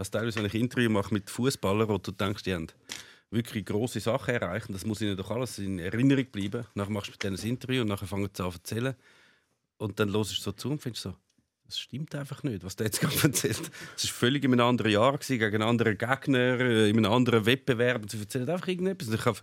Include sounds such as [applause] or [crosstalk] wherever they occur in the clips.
Also teilweise, wenn ich Interview mache mit Fußballern, wo du denkst, die haben wirklich große Sachen erreichen, das muss ihnen doch alles in Erinnerung bleiben. Nachher machst du mit denen ein Interview und nachher fangen sie an zu erzählen. Und dann hörst du so zu und findest so, das stimmt einfach nicht, was der jetzt gerade [laughs] erzählt. Es war völlig in einem anderen Jahr, gewesen, gegen einen anderen Gegner, äh, in einem anderen Wettbewerb. Und sie erzählen einfach irgendetwas.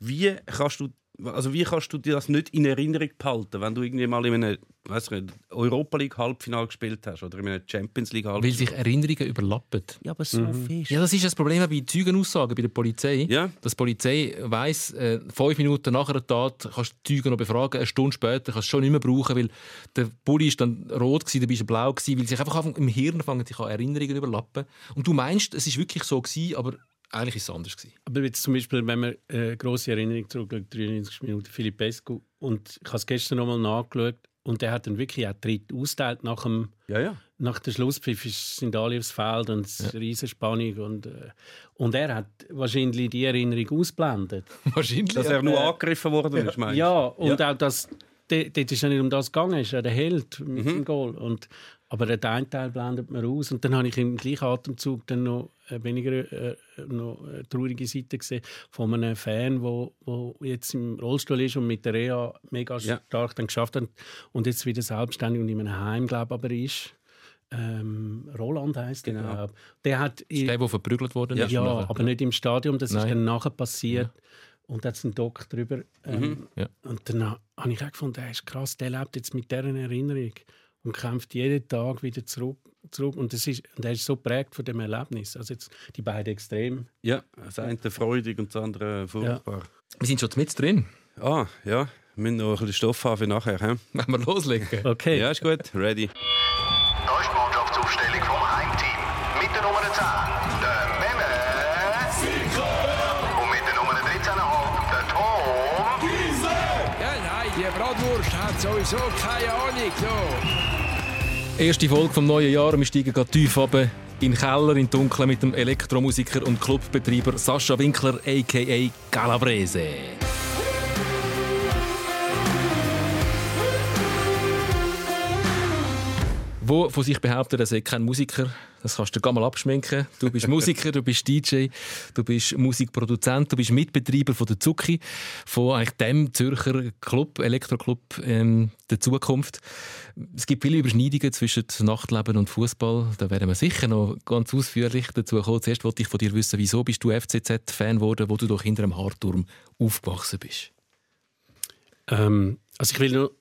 Wie kannst du also wie kannst du dir das nicht in Erinnerung behalten, wenn du irgendwie mal in einem weiss nicht, Europa League Halbfinale gespielt hast oder in einem Champions League Halbfinale? Weil sich Erinnerungen überlappen. Ja, aber so mhm. fest. Ja, das ist das Problem bei Zeugenaussagen bei der Polizei. Ja. Dass die Polizei weiss, äh, fünf Minuten nach einer Tat kannst du die Zeugen noch befragen, eine Stunde später kannst du es schon nicht mehr brauchen, weil der Bulli ist dann rot gewesen, der bist blau gewesen, weil sich einfach im Hirn fangen sich an Erinnerungen überlappen. Und du meinst, es ist wirklich so gewesen, aber eigentlich ist es anders gewesen. Aber jetzt zum Beispiel, wenn man eine äh, grosse Erinnerung zurückschaut, 93 Minuten Philipp Pescu, und ich habe es gestern nochmal nachgeschaut, und er hat dann wirklich auch Tritt ausgeteilt nach dem ja, ja. nach der Schlusspfiff sind alle aufs Feld und es ja. Riesenspannung und, äh, und er hat wahrscheinlich die Erinnerung ausblendet. [laughs] wahrscheinlich. Dass er nur äh, angegriffen worden ist, meinst Ja, und ja. auch das, dort ist es ja nicht um das gegangen, ist ja der Held mit mhm. dem Goal. Und, aber den einen Teil blendet man aus. Und dann habe ich im gleichen Atemzug dann noch äh, weniger äh, noch eine traurige Seite gesehen von einem Fan, wo, wo jetzt im Rollstuhl ist und mit der Reha mega ja. stark dann geschafft hat und jetzt wieder selbstständig und in einem Heim, glaube aber ist. Ähm, Roland heißt genau. der, glaube Der hat ist der, der verprügelt worden ist. Ja, aber ja. nicht im Stadion. Das Nein. ist dann nachher passiert. Ja. Und da hat einen Doc drüber. Ähm, mhm. ja. Und dann habe ich auch gefunden, das ist krass, der lebt jetzt mit dieser Erinnerung und kämpft jeden Tag wieder zurück. zurück. Und, das ist, und er ist so prägt von dem Erlebnis. Also jetzt die beiden Extrem. Ja, das eine freudig und das andere furchtbar. Ja. Wir sind schon mit drin. Ah, ja. Wir müssen noch ein bisschen Stoff haben für nachher. He? Wenn wir loslegen. Okay. Ja, ist gut. Ready. Da ist die Mannschaftsaufstellung vom sowieso keine Ahnung. So. Erste Folge vom neuen Jahr. Wir steigen gerade tief runter in den Keller, in Dunkeln mit dem Elektromusiker und Clubbetreiber Sascha Winkler, a.k.a. Calabrese. wo von sich behauptet, er sei kein Musiker. Das kannst du gar mal abschminken. Du bist Musiker, du bist DJ, du bist Musikproduzent, du bist Mitbetreiber von der Zucki, von eigentlich dem Zürcher Club, Elektroclub ähm, der Zukunft. Es gibt viele Überschneidungen zwischen Nachtleben und Fußball. Da werden wir sicher noch ganz ausführlich dazu kommen. Zuerst wollte ich von dir wissen, wieso bist du FCZ-Fan geworden, wo du doch hinter einem Hartturm aufgewachsen bist? Ähm, also ich will nur,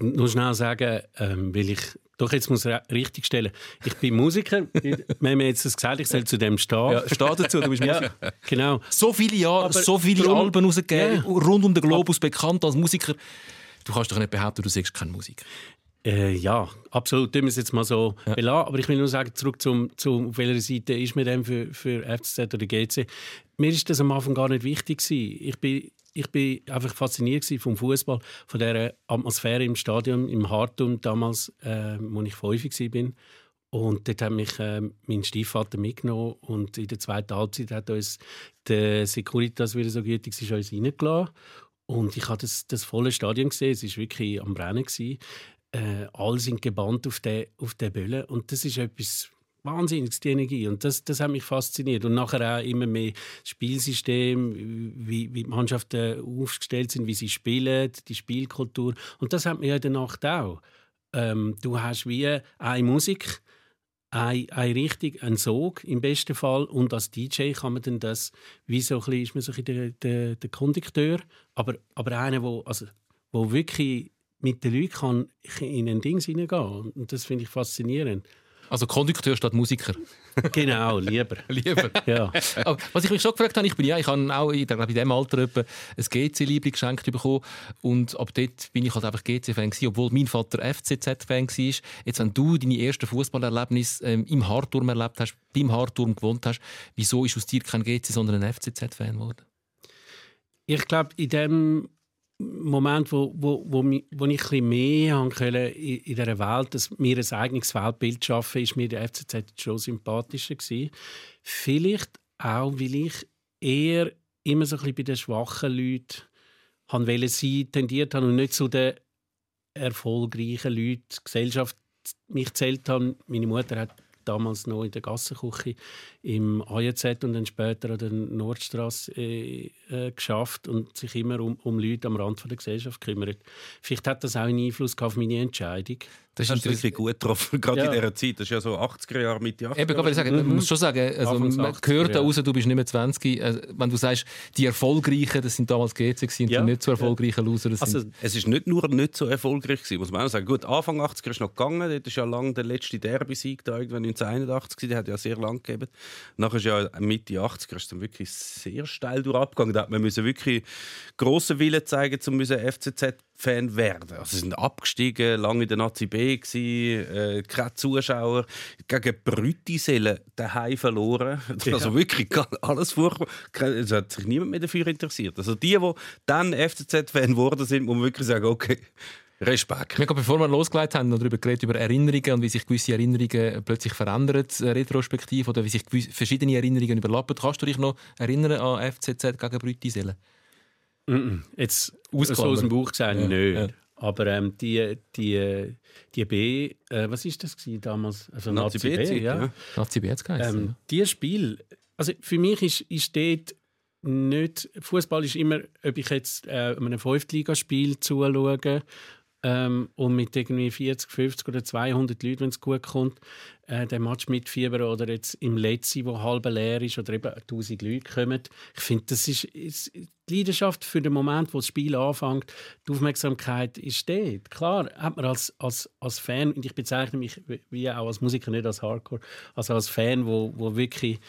nur schnell sagen, ähm, weil ich doch, jetzt muss ich richtig stellen. Ich bin Musiker. [laughs] Wir haben jetzt das gesagt, ich soll zu dem stehen. Ja, steh dazu, du bist Musiker. Ja, genau. So viele Jahre, Aber so viele drum, Alben rausgegeben, ja. rund um den Globus bekannt als Musiker. Du kannst doch nicht behaupten, du sagst kein Musiker. Äh, ja, absolut. Tun wir es jetzt mal so ja. belassen. Aber ich will nur sagen, zurück zum, zum auf welcher Seite ist mir denn für, für FCZ oder GC. Mir ist das am Anfang gar nicht wichtig gewesen. Ich bin ich bin einfach fasziniert vom Fußball, von der Atmosphäre im Stadion, im Hartum damals, äh, wo ich fünf war. Und dort hat mich äh, mein Stiefvater mitgenommen und in der zweiten Halbzeit hat uns der Securitas, wieder so gütig ist, uns reingelassen. Und ich habe das, das volle Stadion gesehen, es war wirklich am Brennen. Äh, alle sind gebannt auf den, auf den Böllen. Und das ist etwas wahnsinnig, die Energie. Und das, das hat mich fasziniert. Und nachher auch immer mehr das Spielsystem, wie, wie die Mannschaften aufgestellt sind, wie sie spielen, die Spielkultur. Und das hat mir ja in der Nacht auch. Ähm, du hast wie eine Musik, eine, eine Richtung, einen Sog im besten Fall. Und als DJ kann man dann das, wie so ein bisschen, ist man so ein der, der, der Kondukteur, aber, aber einer, wo, also, wo wirklich mit den Leuten kann in ein Ding hineingehen. Und das finde ich faszinierend. Also Kondukteur statt Musiker. genau, lieber. [laughs] lieber. Ja. Aber was ich mich schon gefragt habe, ich bin ja, ich habe auch in, in diesem Alter etwa ein GC-Liebling geschenkt bekommen und ab dort bin ich halt einfach GC-Fan gewesen, obwohl mein Vater FCZ-Fan war. Jetzt, wenn du deine ersten Fußballerlebnisse ähm, im Harturm erlebt hast, beim Harturm gewohnt hast, wieso ist aus dir kein GC, sondern ein FCZ-Fan geworden? Ich glaube, in dem Moment, wo, wo, wo, wo ich ein mehr in, in dieser Welt, dass mir ein eigenes Weltbild schaffen, ist mir der FCZ schon sympathischer gewesen. Vielleicht auch, weil ich eher immer so ein bisschen bei den schwachen Leuten haben wollen sein, tendiert habe und nicht zu den erfolgreichen Leuten, Gesellschaft mich zählt haben. Meine Mutter hat damals noch in der Gassenküche im AJZ und dann später an der Nordstraße äh, äh, geschafft und sich immer um, um Leute am Rand von der Gesellschaft gekümmert. Vielleicht hat das auch einen Einfluss auf meine Entscheidung. Das ist wirklich gut getroffen, gerade Ja. in dieser Zeit. Das ist ja so 80er Jahre, Mitte 80er Eben, ich sagen, man muss schon sagen, also, man 80er, hört da ja. raus, du bist nicht mehr 20. Also, wenn du sagst, die Erfolgreichen, das sind damals GC gewesen, Ja. die nicht so erfolgreichen Loser, das Also, sind... Es ist nicht nur nicht so erfolgreich gewesen, muss man auch sagen. Gut, Anfang 80er ist noch gegangen, dort ist ja lange der letzte Derby-Sieg da, irgendwann 1981 gewesen, der hat ja sehr lang gegeben. Nachher ist ja Mitte 80er ist dann wirklich sehr steil durchgegangen. Da hat man müssen wirklich grossen Willen zeigen, um FCZ-Fan werden. Also sie sind abgestiegen, lange in der Nazi B gewesen, äh, keine Zuschauer, gegen Brütisellen daheim verloren. [laughs] Also wirklich alles furchtbar. Es hat sich niemand mehr dafür interessiert. Also die, die dann FCZ-Fan geworden sind, muss man wirklich sagen, okay, Respekt. Wir haben, bevor wir losgelegt haben, noch darüber geredet, über Erinnerungen und wie sich gewisse Erinnerungen plötzlich verändern, äh, retrospektiv, oder wie sich gewisse- verschiedene Erinnerungen überlappen. Kannst du dich noch erinnern an FCZ gegen Brütisellen? Mhm. Jetzt so aus dem Buch gesagt, Ja, nicht. ja. Aber ähm, die, die, die B, äh, was ist das gewesen damals? Also Nazi Nazi, B, B-Zeit, ja. ja. Nazi B hat's geheißen, Ähm. Dieses Spiel, also für mich ist, ist dort nicht, Fußball ist immer, ob ich jetzt äh, einem Fünftligaspiel zuschaue ähm, und mit irgendwie 40, 50 oder 200 Leuten, wenn es gut kommt, äh, den Match mitfiebern oder jetzt im Letzten, wo halb leer ist oder eben 1000 Leute kommen. Ich finde, das ist, ist die Leidenschaft für den Moment, wo das Spiel anfängt, die Aufmerksamkeit ist dort. Klar hat man als, als, als Fan, und ich bezeichne mich wie auch als Musiker, nicht als Hardcore, also als Fan, wo, wo wirklich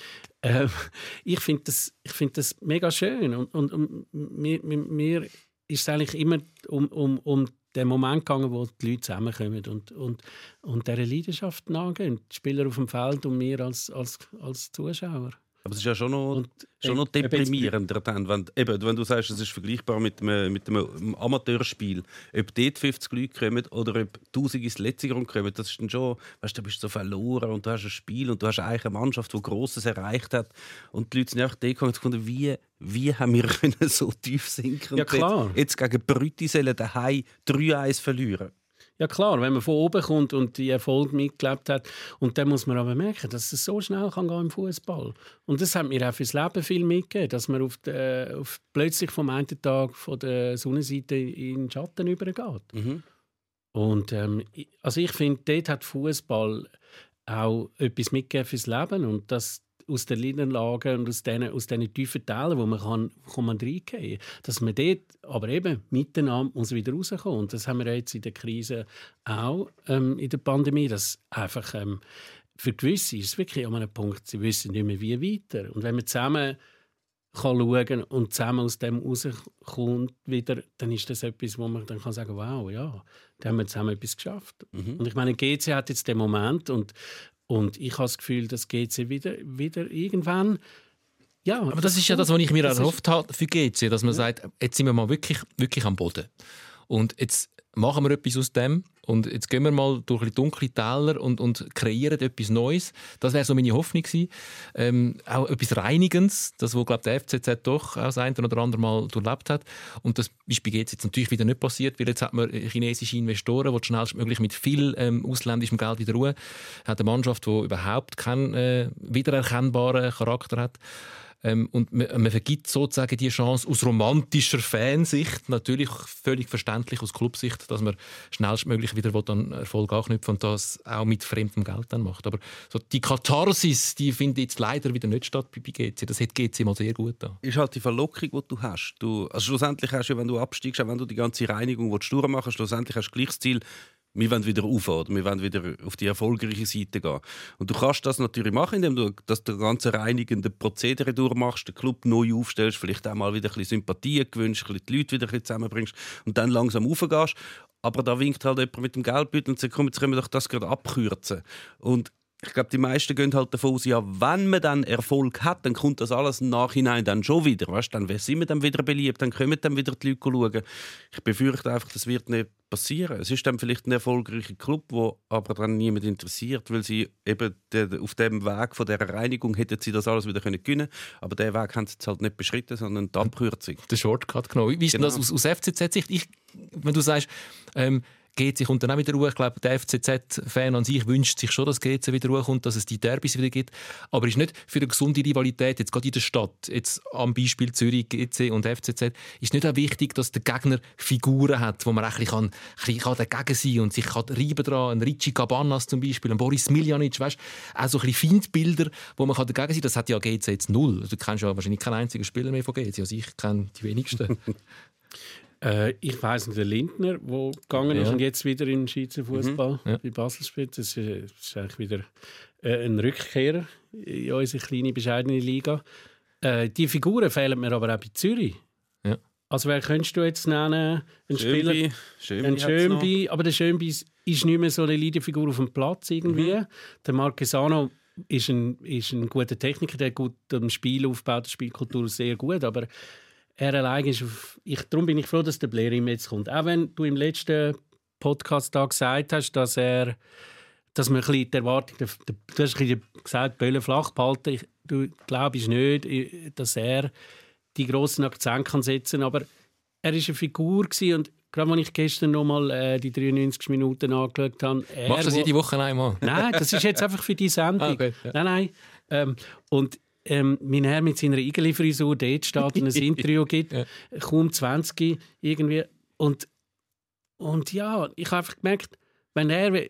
ähm, [laughs] ich finde das, find das mega schön und, und, und mir, mir ist es eigentlich immer um, um, um den Moment gegangen, wo die Leute zusammenkommen und, und, und dieser Leidenschaft nachgehen. Die Spieler auf dem Feld und wir als, als, als Zuschauer. Aber es ist ja schon noch, Und, schon noch deprimierender, dann, wenn, eben, wenn du sagst, es ist vergleichbar mit einem, mit einem Amateurspiel. Ob dort 50 Leute kommen oder ob 1000 ins letzte Grund kommen, das ist dann schon, weißt, du bist so verloren und du hast ein Spiel und du hast eigentlich eine Mannschaft, die Grosses erreicht hat und die Leute sind einfach da gekommen wie, wie haben wir [laughs] können so tief sinken Ja, klar. jetzt, jetzt gegen Brütisellen daheim 3-1 verlieren. Ja klar, wenn man von oben kommt und die Erfolg mitgelebt hat. Und dann muss man aber merken, dass es so schnell kann gehen im Fußball. Und das hat mir auch fürs Leben viel mitgegeben, dass man auf, de, auf plötzlich vom einen Tag von der Sonnenseite in den Schatten übergeht. Und ähm, ich- also ich finde, dort hat Fußball auch etwas mitgegeben fürs Leben und das aus den Niederlagen und aus diesen, aus diesen tiefen Tälern, wo man kann, kann man reingehen dass man dort aber eben miteinander muss wieder rauskommen. Und das haben wir jetzt in der Krise auch ähm, in der Pandemie, dass einfach ähm, für gewisse ist es wirklich an einem Punkt, sie wissen nicht mehr, wie weiter. Und wenn man zusammen kann schauen und zusammen aus dem rauskommt wieder, dann ist das etwas, wo man dann kann sagen, wow, ja, da haben wir zusammen etwas geschafft. Und ich meine, GC hat jetzt den Moment und, und ich habe das Gefühl, dass GC wieder, wieder irgendwann. Ja, Aber das ist ja das, was ich mir das erhofft habe für GC, dass man sagt, jetzt sind wir mal wirklich, wirklich am Boden. Und jetzt machen wir etwas aus dem und jetzt gehen wir mal durch ein dunkle Täler und, und kreieren etwas Neues. Das wäre so meine Hoffnung gewesen. Ähm, auch etwas Reinigendes, das wo glaube der FCZ doch auch das eine oder andere Mal durchlebt hat. Und das ist bei jetzt natürlich wieder nicht passiert, weil jetzt hat man chinesische Investoren, die schnellstmöglich mit viel ähm, ausländischem Geld wieder Ruhe hat eine Mannschaft, die überhaupt keinen äh, wiedererkennbaren Charakter hat. Ähm, und man, man vergibt sozusagen die Chance aus romantischer Fansicht, natürlich völlig verständlich aus Clubsicht, dass man schnellstmöglich wieder an Erfolg anknüpfen und das auch mit fremdem Geld dann macht. Aber so die Katharsis, die findet jetzt leider wieder nicht statt bei GC. Das hat GC mal sehr gut da. ist halt die Verlockung, die du hast. Du, also schlussendlich hast du, wenn du absteigst, auch wenn du die ganze Reinigung willst willst, schlussendlich hast du gleich das Ziel, wir wollen wieder rauf, oder? wir wollen wieder auf die erfolgreiche Seite gehen. Und du kannst das natürlich machen, indem du das ganze reinigende Prozedere durchmachst, den Club neu aufstellst, vielleicht auch mal wieder ein bisschen Sympathie gewünscht, die Leute wieder ein bisschen zusammenbringst und dann langsam raufgehst. Aber da winkt halt jemand mit dem Geldbeutel und sagt, komm, jetzt können wir doch das gerade abkürzen. Und ich glaube, die meisten gehen halt davon aus, ja, wenn man dann Erfolg hat, dann kommt das alles im Nachhinein dann schon wieder. Weißt? Dann sind wir dann wieder beliebt, dann kommen dann wieder die Leute schauen. Ich befürchte einfach, das wird nicht passieren. Es ist dann vielleicht ein erfolgreicher Club, wo aber dann niemand interessiert, weil sie eben auf dem Weg von der Reinigung hätten sie das alles wieder können gewinnen aber den Weg haben sie jetzt halt nicht beschritten, sondern die Abkürzung. Den Shortcut genommen. Wie ist Genau. das aus, aus FCZ-Sicht? Ich- Wenn du sagst, ähm, GC kommt dann auch wieder Ruhe. Ich glaube, der FCZ-Fan an sich wünscht sich schon, dass GC wieder Ruhe kommt, dass es die Derbys wieder gibt. Aber ist nicht für eine gesunde Rivalität, jetzt gerade in der Stadt, jetzt am Beispiel Zürich, GC und FCZ, ist nicht auch wichtig, dass der Gegner Figuren hat, wo man kann, ein bisschen dagegen sein kann und sich kann reiben dran. Ein Richie Cabanas zum Beispiel, ein Boris Miljanic, weißt auch so ein bisschen Feindbilder, wo man kann dagegen sein kann. Das hat ja GC jetzt null. Also, du kennst ja wahrscheinlich keinen einzigen Spieler mehr von GC. Also ich kenne die wenigsten. [laughs] Äh, ich weiss nicht, der Lindner, der gegangen ist Ja. und jetzt wieder in den Schweizer Fußball Ja. bei Basel spielt. Das ist, äh, das ist eigentlich wieder äh, ein Rückkehrer in unsere kleine, bescheidene Liga. Äh, die Figuren fehlen mir aber auch bei Zürich. Ja. Also wer könntest du jetzt nennen? Ein Spieler, Schönbi, Schönbi ein. Schönbi, aber der Schönbi ist ist nicht mehr so eine Leaderfigur auf dem Platz irgendwie. Mhm. Der Marquesano ist ein, ist ein guter Techniker, der gut am Spiel aufbaut, die Spielkultur sehr gut, aber er allein ist auf, ich, darum bin ich froh, dass der Blair ihm jetzt kommt. Auch wenn du im letzten Podcast da gesagt hast, dass er dass man ein bisschen die Erwartung, du hast ein bisschen gesagt, Böllen flach behalten. Ich, du glaubst nicht, äh, dass er die grossen Akzente kann setzen kann, aber er war eine Figur gewesen und gerade als ich gestern noch mal äh, die 93 Minuten angeschaut habe, er, Machst du das jede Woche einmal? Nein, das ist jetzt einfach für die [laughs] Sendung. Ah, okay, ja. Nein, nein. Ähm, und ähm, mein Herr mit seiner Igeli-Frisur dort steht und ein [laughs] Interview gibt, Ja. kaum 20 irgendwie. Und, und ja, ich habe einfach gemerkt, wenn er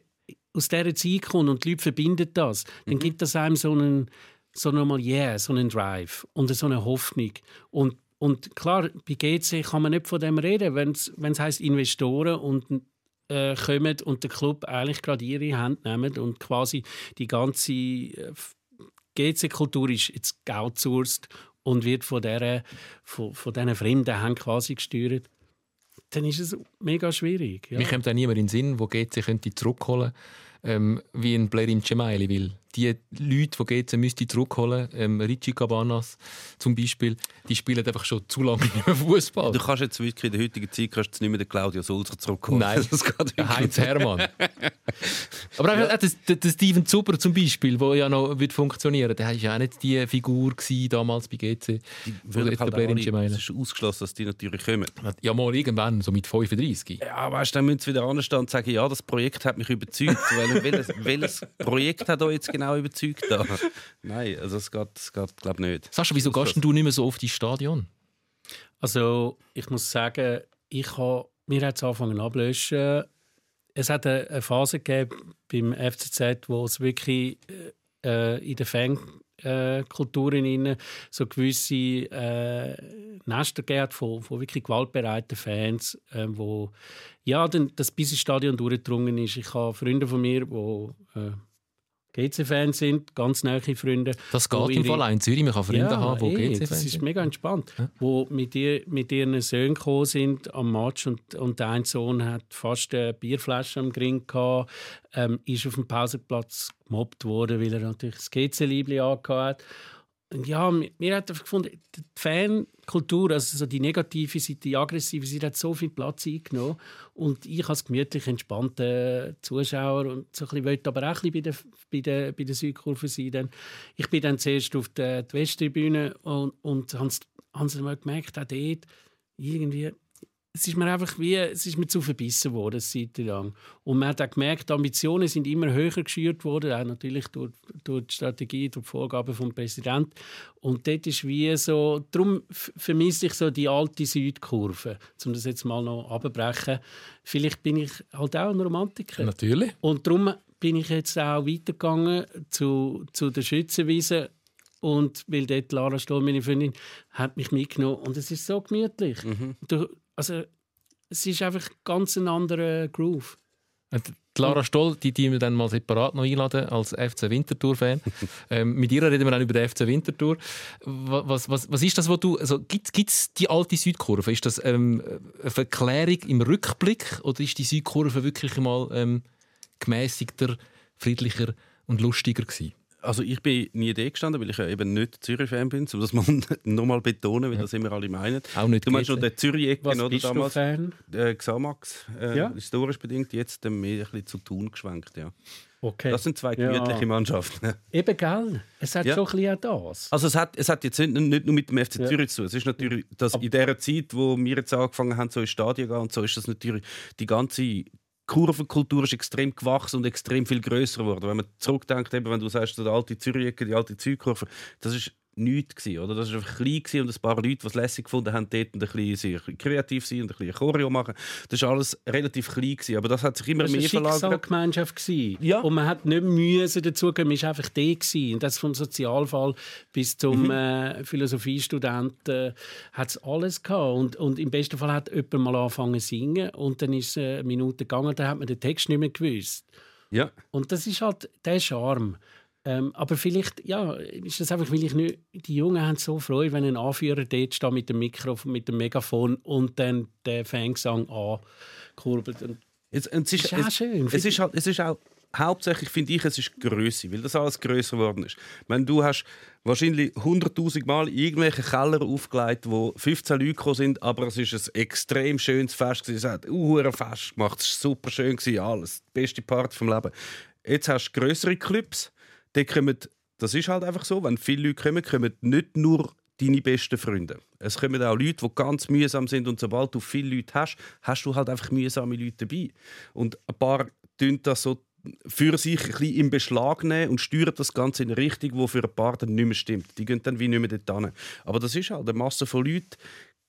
aus dieser Zeit kommt und die Leute verbinden das, dann gibt das einem so einen, so nochmal yeah, so einen Drive und so eine Hoffnung. Und, und klar, bei GC kann man nicht von dem reden, wenn es heisst Investoren und äh, kommen und den Club eigentlich gerade ihre Hand nehmen und quasi die ganze äh, GC-Kultur ist jetzt outsourced und wird von dieser, von, von diesen fremden Händen quasi gesteuert, dann ist es mega schwierig. Ja. Mir kommt auch niemand in den Sinn, wo GC könnte zurückholen ähm, wie ein Blair im Gemaili will. Die Leute, die GC müsste zurückholen, ähm, Richie Cabanas zum Beispiel, die spielen einfach schon zu lange nicht Fußball. Du kannst jetzt wirklich in der heutigen Zeit kannst du nicht mehr den Claudio Sulzer zurückholen. Nein, [laughs] das geht wirklich Heinz Hermann. [laughs] Aber auch, auch das, der, der Steven Zuber zum Beispiel, der ja noch wird funktionieren der war ja auch nicht die Figur gewesen, damals bei GC. jetzt halt Es ist ausgeschlossen, dass die natürlich kommen. Ja, mal irgendwann, so mit 35. Ja, weißt du, dann müssen sie wieder anstehen und sagen, ja, das Projekt hat mich überzeugt. Weil, [laughs] welches, welches Projekt hat euch jetzt genau überzeugt? Da? [laughs] Nein, also es geht, es geht glaube ich, nicht. Sascha, wieso gehst du nicht mehr so oft ins Stadion? Also ich muss sagen, ich habe mir hat es angefangen ablöschen. Es hat eine Phase gegeben beim FCZ, wo es wirklich äh, in der Fankulturen inne so gewisse äh, Nester gegeben hat von, von wirklich gewaltbereiten Fans, äh, wo ja dann das bis ins Stadion durchgedrungen ist. Ich habe Freunde von mir, die äh, GC-Fans sind, ganz nahe Freunde. Das geht im Fall auch in Zürich. Man kann Freunde haben, die eh, GC Das Fans ist sind. mega entspannt. Wo mit, ihr, mit ihren Söhnen gekommen sind am Match und, und der eine Sohn hat fast eine Bierflasche am Gring gehabt, ähm, ist auf dem Pausenplatz gemobbt worden, weil er natürlich das GC-Liebli angehabt hat. Ja, mir, hat gefunden, die Fankultur, also so die negative Seite, die aggressive Seite, hat so viel Platz eingenommen. Und ich als gemütlich entspannter Zuschauer und so ein bisschen, wollte aber auch ein bisschen bei der, bei der, bei der Südkurve sein. Dann, ich bin dann zuerst auf der die Westtribüne und, und habe es gemerkt, auch dort, irgendwie, es ist mir einfach wie, es ist mir zu verbissen worden, eine Zeit lang. Und man hat auch gemerkt, die Ambitionen sind immer höher geschürt worden, auch natürlich durch, durch die Strategie, durch die Vorgaben vom Präsidenten. Und dort ist wie so, darum vermisse ich so die alte Südkurve, um das jetzt mal noch abzubrechen. Vielleicht bin ich halt auch ein Romantiker. Natürlich. Und darum bin ich jetzt auch weitergegangen zu, zu der Schützenwiese. Und weil dort Lara Stoll, meine Freundin, hat mich mitgenommen. Und es ist so gemütlich. Du, also, es ist einfach ganz ein anderer Groove. Und die Lara Stoll, die, die wir dann mal separat noch einladen als FC Winterthur-Fan. [laughs] ähm, mit ihr reden wir dann über den FC Winterthur. Wa- Was, was, was ist das, was du... Also, Gibt es die alte Südkurve? Ist das ähm, eine Verklärung im Rückblick oder ist die Südkurve wirklich mal ähm, gemäßigter, friedlicher und lustiger gewesen? Also ich bin nie da gestanden, weil ich ja eben nicht Zürich-Fan bin, um das mal [laughs] nochmal betonen, wie das immer alle meinen. Auch nicht Du meinst schon den Zürich-Ecken, oder bist damals? du Fan? Äh, Xamax, äh, Ja. historisch bedingt, jetzt dann mehr ein bisschen zu Thun geschwenkt, ja. Okay. Das sind zwei Ja. gemütliche Mannschaften. [laughs] Eben, gell? Es hat Ja. schon ein bisschen auch das. Also es hat, es hat jetzt nicht, nicht nur mit dem FC Ja. Zürich zu tun. Es ist natürlich, dass in der Zeit, wo wir jetzt angefangen haben, so ins Stadion zu gehen und so, ist das natürlich die ganze Kurvenkultur ist extrem gewachsen und extrem viel größer geworden. Wenn man zurückdenkt, eben, wenn du sagst, die alte Zürich, die alte Zügkurve, das ist nichts gewesen, oder? Das war einfach klein und ein paar Leute, die es lässig gefunden haben, dort ein bisschen kreativ sein und ein bisschen Choreo machen. Das war alles relativ klein gewesen, aber das hat sich immer Das mehr war eine verlagert. Schicksalgemeinschaft. gewesen. Ja. Und man hat nicht müssen dazugehen, man war einfach da. gewesen. Und das vom Sozialfall bis zum Mhm. äh, Philosophiestudenten hat es alles gehabt. Und, und im besten Fall hat jemand mal angefangen zu singen und dann ist es eine Minute gegangen, dann hat man den Text nicht mehr gewusst. Ja. Und das ist halt der Charme. Ähm, aber vielleicht, ja, ist das einfach, weil ich nicht, die Jungen haben so Freude, wenn ein Anführer dort steht mit dem Mikrofon, mit dem Megafon und dann der Fangsang ankurbelt. Und Jetzt, und es ist, Das ist auch es, schön. Es ist, halt, es ist auch hauptsächlich, finde ich, es ist Größe, weil das alles größer geworden ist. Wenn du hast wahrscheinlich 100.000 Mal irgendwelche Keller aufgelegt, wo 15 Leute gekommen sind, aber es ist ein extrem schönes Fest gewesen. Es hat ein Fest gemacht, es war super schön gewesen, alles, die beste Party vom Leben. Jetzt hast du größere Clubs, die kommen, das ist halt einfach so, wenn viele Leute kommen, kommen nicht nur deine besten Freunde. Es kommen auch Leute, die ganz mühsam sind und sobald du viele Leute hast, hast du halt einfach mühsame Leute dabei. Und ein paar tun das so für sich ein bisschen in Beschlag nehmen und steuern das Ganze in eine Richtung, die für ein paar dann nicht mehr stimmt. Die gehen dann wie nicht mehr dort hin. Aber das ist halt, eine Masse von Leuten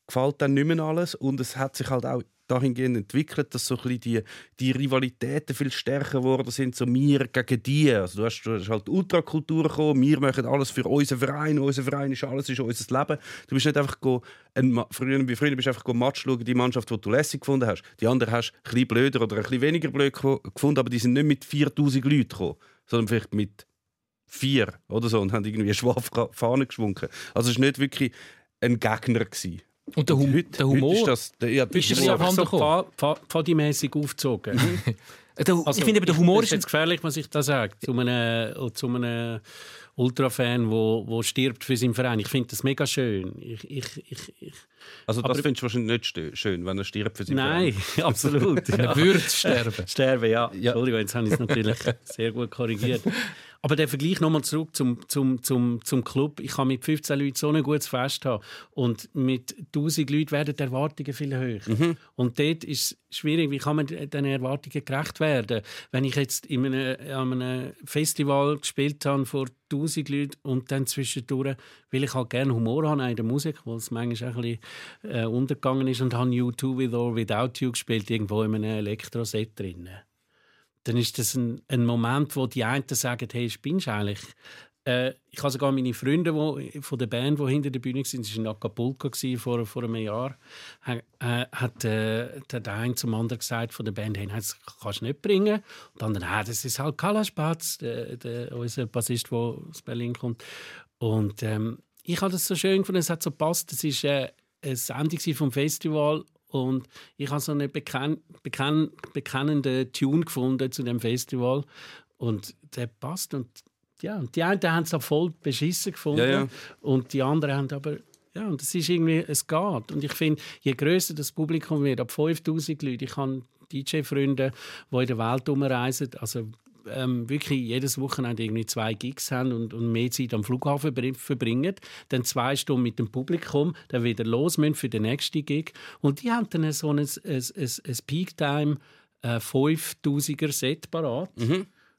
gefällt dann nicht mehr alles und es hat sich halt auch dahingehend entwickelt, dass so ein bisschen die, die Rivalitäten viel stärker geworden sind, so wir gegen die. Also du hast, du hast halt Ultrakultur gekommen, wir machen alles für unseren Verein, unser Verein ist alles, ist unser Leben. Du bist nicht einfach ein, früher, wie früher bist du einfach go Match schauen, die Mannschaft, die du lässig gefunden hast. Die anderen hast du ein bisschen blöder oder ein bisschen weniger blöd gefu- gefunden, aber die sind nicht mit 4000 Leuten gekommen, sondern vielleicht mit vier oder so und haben irgendwie [laughs] eine schwarze Fahne geschwungen. Also es war nicht wirklich ein Gegner. Gewesen. Und der, hum Heute- der heute Humor. ist das, der, ja, ist ist Ja, so pfadimässig aufgezogen. Äh, [laughs] der, Also, ich finde eben, der Humor ist jetzt gefährlich, was ich da sage, zu einem, zu einem Ultrafan, wo, wo stirbt für seinen Verein. Ich finde das mega schön. Ich, ich, ich, ich, Also das Aber- findest du wahrscheinlich nicht schön, wenn er stirbt für seinen nein, [laughs] absolut. [laughs] Er ja. würde sterben. Sterben, ja. Entschuldigung, jetzt habe ich es natürlich sehr gut korrigiert. Aber der Vergleich nochmal zurück zum, zum, zum, zum Club. Ich kann mit 15 Leuten so ein gutes Fest haben. Und mit 1000 Leuten werden die Erwartungen viel höher. Und dort ist es schwierig, wie kann man diesen Erwartungen gerecht werden. Wenn ich jetzt in einem, an einem Festival gespielt habe vor 1000 Leuten und dann zwischendurch, weil ich halt gerne Humor habe in der Musik, weil es manchmal auch ein bisschen äh, untergegangen ist und habe U2 With or Without You gespielt, irgendwo in einem Elektroset drinnen dann ist das ein, ein Moment, wo die einen sagen, hey, spinnst du eigentlich? Äh, ich habe sogar meine Freunde wo, von der Band, die hinter der Bühne waren, das war in Acapulco vor, vor einem Jahr, äh, hat äh, der eine zum anderen gesagt von der Band, hey, das kannst du nicht bringen. Und dann, ah, das ist halt Kalaspatz, der, der, unser Bassist, der aus Berlin kommt. Und ähm, ich habe das so schön gefunden, es hat so gepasst. Es war äh, eine Sendung vom Festival und ich habe so einen bekenn bekenn bekennenden Tune gefunden zu dem Festival und der passt und ja, und die einen haben es voll beschissen gefunden Ja, ja. und die anderen haben aber ja, und es ist irgendwie, es geht. Und ich finde, je größer das Publikum wird, ab 5000 Leute, ich habe DJ-Freunde, die in der Welt umreisen, also ähm, wirklich jedes Wochenende irgendwie zwei Gigs haben und, und mehr Zeit am Flughafen verbr- verbringen, dann zwei Stunden mit dem Publikum, dann wieder los müssen für den nächsten Gig. Und die haben dann so ein, ein, ein, ein Peak-Time äh, 5000er Set parat,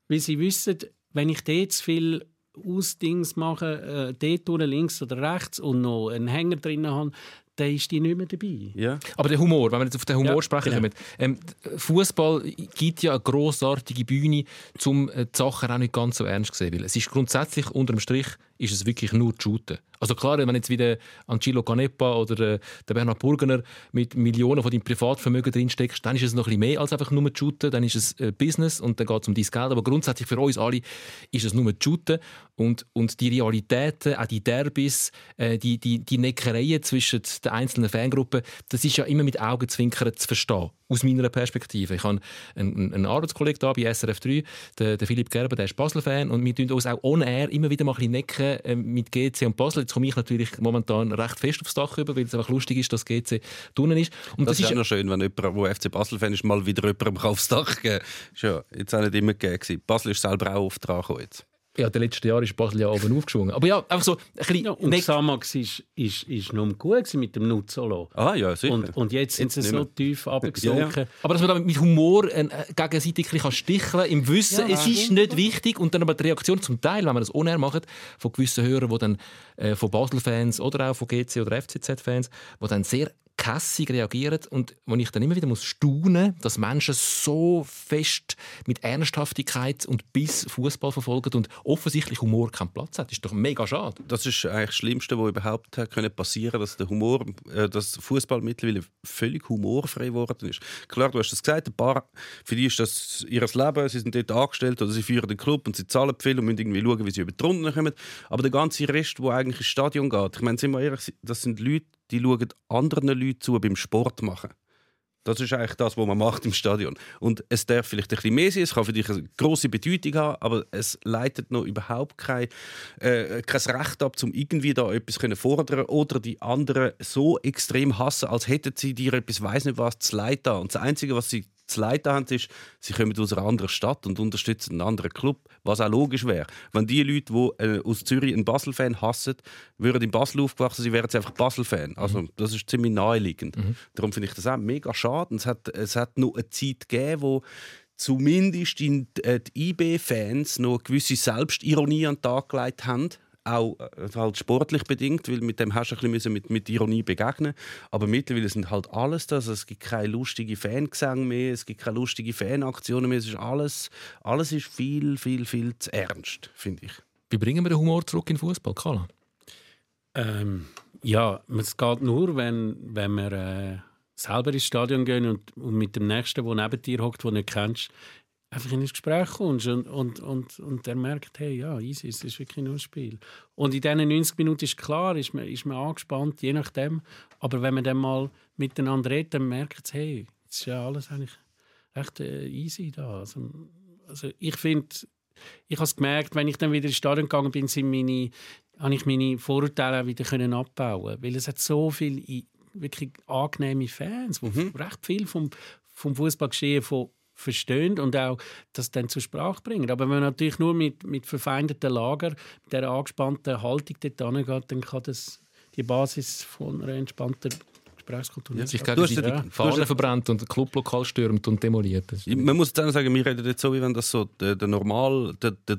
weil sie wissen, wenn ich dort zu viel Ausdings mache, äh, dort unten links oder rechts und noch einen Hänger drin habe, dann ist die nicht mehr dabei. Ja. Aber der Humor, wenn wir jetzt auf den Humor Ja, sprechen genau. Ähm, Fußball gibt ja eine grossartige Bühne, um äh, die Sachen auch nicht ganz so ernst zu sehen. Weil es ist grundsätzlich, unter dem Strich, ist es wirklich nur die Shooten. Also klar, wenn jetzt wieder Angelo Canepa oder äh, der Bernhard Burgener mit Millionen von deinem Privatvermögen drinsteckst, dann ist es noch ein bisschen mehr als einfach nur die Shooten. Dann ist es äh, Business und dann geht es um dein Geld. Aber grundsätzlich für uns alle ist es nur die Shooten. Und, und die Realitäten, auch die Derbys, äh, die, die, die Neckereien zwischen den einzelnen Fangruppen, das ist ja immer mit Augenzwinkern zu verstehen. Aus meiner Perspektive. Ich habe einen, einen Arbeitskollegen da bei SRF 3, den, den Philipp Gerber, der ist Basel-Fan und wir tun uns auch on air immer wieder mal ein bisschen necken äh, mit GC und Basel. Jetzt komme ich natürlich momentan recht fest aufs Dach über, weil es einfach lustig ist, dass GC drinnen ist. Und Das, ist auch noch schön, wenn jemand, der FC Basel-Fan ist, mal wieder jemandem aufs Dach geben kann. Ist ja jetzt auch nicht immer gegeben. Basel ist selber auch oft dran jetzt. Ja, in den letzten Jahren ist Basel ja oben aufgeschwungen. Aber ja, einfach so ein bisschen... Ja, und Samax ist, ist, ist noch gut mit dem Nuzzolo. Ah ja, sicher. Und, und jetzt sind sie so tief abgesunken. aber dass man da mit Humor äh, gegenseitig ein bisschen sticheln kann, im Wissen, es ist nicht wichtig. Und dann aber die Reaktion zum Teil, wenn man das unehr macht, von gewissen Hörern, die dann äh, von Basel-Fans oder auch von GC oder FCZ-Fans, die dann sehr kässig reagieren und wo ich dann immer wieder muss staunen, dass Menschen so fest mit Ernsthaftigkeit und Biss Fußball verfolgen und offensichtlich Humor keinen Platz hat. Das ist doch mega schade. das ist eigentlich das Schlimmste, was überhaupt können passieren, dass der Humor, äh, dass Fußball mittlerweile völlig humorfrei geworden ist. Klar, du hast es gesagt, ein paar, für die ist das ihr Leben, sie sind dort angestellt oder sie führen den Club und sie zahlen viel und müssen irgendwie schauen, wie sie über die Runden kommen. Aber der ganze Rest, der eigentlich ins Stadion geht, ich meine, sind wir ehrlich, das sind Leute, die schauen anderen Leuten zu beim Sport machen. Das ist eigentlich das, was man macht im Stadion. Und es darf vielleicht ein bisschen mehr sein, es kann für dich eine grosse Bedeutung haben, aber es leitet noch überhaupt kein, äh, kein Recht ab, um irgendwie da etwas können fordern oder die anderen so extrem hassen, als hätten sie dir etwas, weiß nicht was, zu leid da. Und das Einzige, was sie zu leid haben, ist, sie kommen aus einer anderen Stadt und unterstützen einen anderen Club, was auch logisch wäre. Wenn die Leute, die äh, aus Zürich einen Basel-Fan hassen, würden in Basel aufgewachsen sein, wären sie einfach Basel-Fan. Also das ist ziemlich naheliegend. Darum finde ich das auch mega schade. Und es hat, es hat noch eine Zeit gegeben, wo zumindest in, äh, die IB-Fans noch eine gewisse Selbstironie an den Tag gelegt haben. Auch äh, halt sportlich bedingt, weil mit dem hast du ein bisschen mit, mit Ironie begegnen Aber mittlerweile sind halt alles das. Es gibt keine lustige Fangesänge mehr, es gibt keine lustige Fanaktionen mehr. Es ist alles, alles ist viel, viel, viel zu ernst, finde ich. Wie bringen wir den Humor zurück in den Fußball, Carla? Ähm, ja, es geht nur, wenn, wenn wir äh, selber ins Stadion gehen und, und mit dem Nächsten, der neben dir hockt, den du nicht kennst, einfach in ein Gespräch kommst und, und, und, und der merkt, hey, ja, easy, es ist wirklich nur ein Spiel. Und in diesen 90 Minuten ist klar, ist man, ist man angespannt, je nachdem. Aber wenn man dann mal miteinander redet, dann merkt es, hey, es ist ja alles eigentlich echt äh, easy da. Also, also ich finde, ich habe es gemerkt, wenn ich dann wieder ins Stadion gegangen bin, sind meine, habe ich meine Vorurteile wieder können abbauen Weil es hat so viele wirklich angenehme Fans, die recht viel vom, vom Fußballgeschehen von verstehen und auch das dann zur Sprache bringen. Aber wenn man natürlich nur mit, mit verfeindeten Lager, mit dieser angespannten Haltung dort hingeht, dann kann das die Basis von einer entspannten Gesprächskultur nicht Sich schaffen. gegenseitig ja- die Fahnen verbrennt und ein Clublokal stürmt und demoliert. Man muss jetzt auch sagen, wir reden jetzt so, wie wenn das so der, der normal, der, der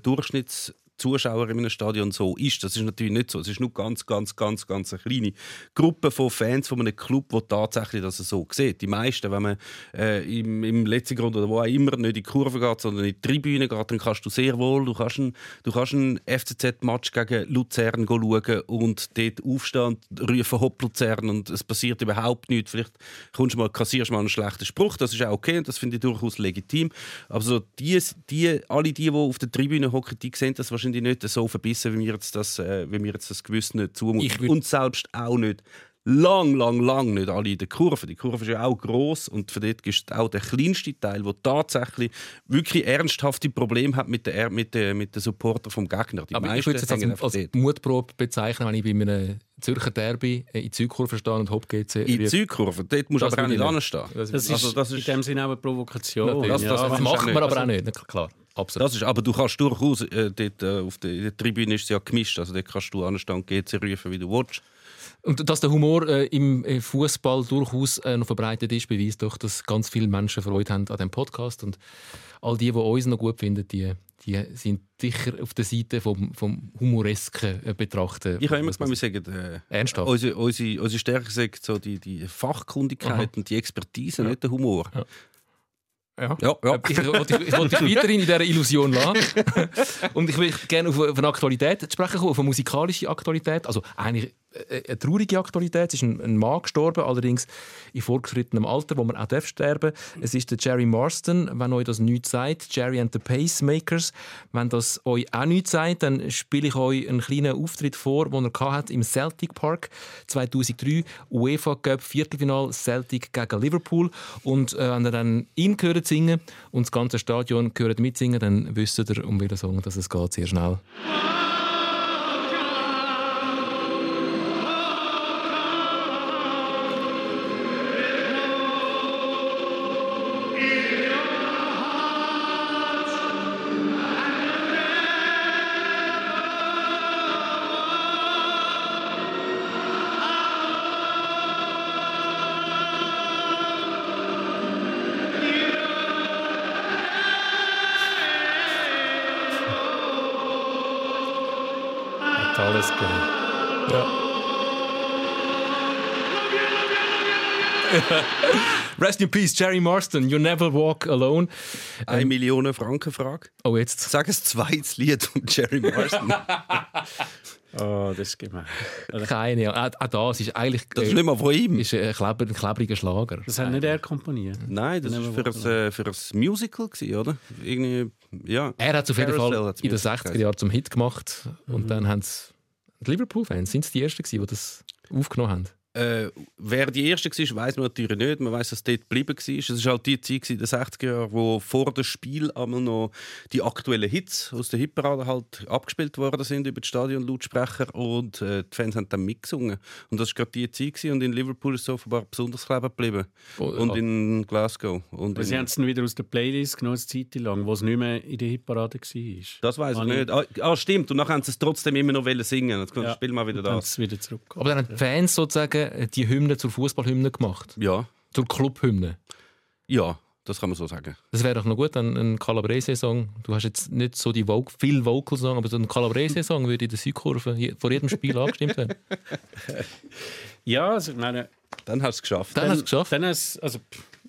Durchschnittszuschauer in einem Stadion so ist. Das ist natürlich nicht so. Es ist nur ganz, ganz, ganz, ganz eine kleine Gruppe von Fans von einem Club, die tatsächlich das so sieht. Die meisten, wenn man äh, im, im letzten Grund oder wo auch immer nicht in die Kurve geht, sondern in die Tribüne geht, dann kannst du sehr wohl, du kannst einen, einen FCZ-Match gegen Luzern schauen und dort aufstehen und rufen «Hopp Luzern» und es passiert überhaupt nichts. Vielleicht kommst du mal, kassierst mal einen schlechten Spruch, das ist auch okay und das finde ich durchaus legitim. Aber so die, die, alle die, die auf der Tribüne hocken, die sehen das wahrscheinlich nicht so verbissen, wie wir jetzt das, äh, wie wir jetzt das gewiss nicht Ich zumuten. würd- Und selbst auch nicht lang, lang, lang nicht alle in der Kurve. Die Kurve ist ja auch groß und für dort ist auch der kleinste Teil, der tatsächlich wirklich ernsthafte Probleme hat mit den mit der, mit der Supporter vom Gegner. Die Aber ich würde es als, als. Mutprobe bezeichnen, wenn ich bei einem Zürcher Derby äh, in die Südkurve stehe und Hop GC In die. Südkurve, dort musst du Das aber auch nicht ich anstehen. Das, Das ist, Also das ist- in dem Sinne auch eine Provokation. Natürlich. das- ja, das- das das macht man aber auch nicht. Klar, absolut. Das ist, aber du kannst durchaus, äh, dort, äh, auf der, der Tribüne ist es ja gemischt, also dort kannst du und GC rufen, wie du willst. Und dass der Humor äh, im äh, Fußball durchaus äh, noch verbreitet ist, beweist doch, dass ganz viele Menschen Freude haben an dem Podcast. Und all die, die uns noch gut finden, die, die sind sicher auf der Seite vom, vom humoresken äh, Betrachten. Ich habe immer gemeint, wir sagen, äh, Ernsthaft? unsere, unsere, unsere Stärke sagt so die, die Fachkundigkeit und die Expertise, nicht der Humor. Ja. Ja. Ja, ja. Äh, Ich wollte ich wollte dich [laughs] weiterhin in dieser Illusion lassen. [laughs] Und ich will gerne auf, auf eine Aktualität zu sprechen kommen, auf eine musikalische Aktualität. Also eigentlich eine traurige Aktualität. Es ist ein, ein Mann gestorben, allerdings in vorgeschrittenem Alter, wo man auch darf sterben Es ist der Jerry Marston. Wenn euch das nichts sagt, Jerry and the Pacemakers. Wenn das euch auch nichts sagt, dann spiele ich euch einen kleinen Auftritt vor, den er hat im Celtic Park 2003 UEFA Cup Viertelfinal Celtic gegen Liverpool und äh, wenn ihr dann ihn hört singen und das ganze Stadion hört mitsingen, dann wisst ihr, um welchen Song dass es geht, sehr schnell. Alles gegeben. [laughs] Rest in peace, Jerry Marston. You never walk alone. Eine Million Franken Frage. Oh, jetzt. Sag ein zweites Lied von Jerry Marston. [laughs] Oh, das ist gemein. Keine Ahnung. Auch, auch das ist eigentlich Das ist nicht mal von ihm. ist ein, kleber, ein klebriger Schlager. Das hat nicht er komponiert. Nein, das war für, ein, äh, für ein Musical, gewesen, oder? Irgendwie, ja. Er hat es auf jeden Fall in den Musical 60er geheißen. Jahren zum Hit gemacht. Und dann haben es die Liverpool-Fans, sind es die Ersten die das aufgenommen haben? Äh, wer die erste war, weiß man natürlich nicht. Man weiß, dass es dort geblieben war. Es war halt die Zeit in den 60er Jahren, wo vor dem Spiel einmal noch die aktuellen Hits aus der Hitparade halt abgespielt worden sind über die Stadionlautsprecher und äh, die Fans haben dann mitgesungen. Und das war gerade die Zeit gewesen. und in Liverpool ist es offenbar besonders kleben geblieben. Oh, Und oh. in Glasgow. Und sie in, haben es dann wieder aus der Playlist genommen, eine Zeit lang, wo es nicht mehr in der Hitparade war. das weiß ich nicht. Ah, ah, stimmt. Und dann haben sie es trotzdem immer noch wollen singen. Jetzt Ja. spiel mal wieder das. wieder zurück. Aber dann haben die Fans sozusagen die Hymne zur Fußballhymne gemacht. Ja, Zur Clubhymne. ja, das kann man so sagen. Das wäre doch noch gut, ein, ein Calabrese-Song. Du hast jetzt nicht so die Voc viel Vocal-Song, aber so ein Calabrese-Song würde in der Südkurve vor jedem Spiel [laughs] angestimmt werden. Ja, also ich meine, Dann hast du es geschafft. Dann hast du es geschafft. Dann hast, also,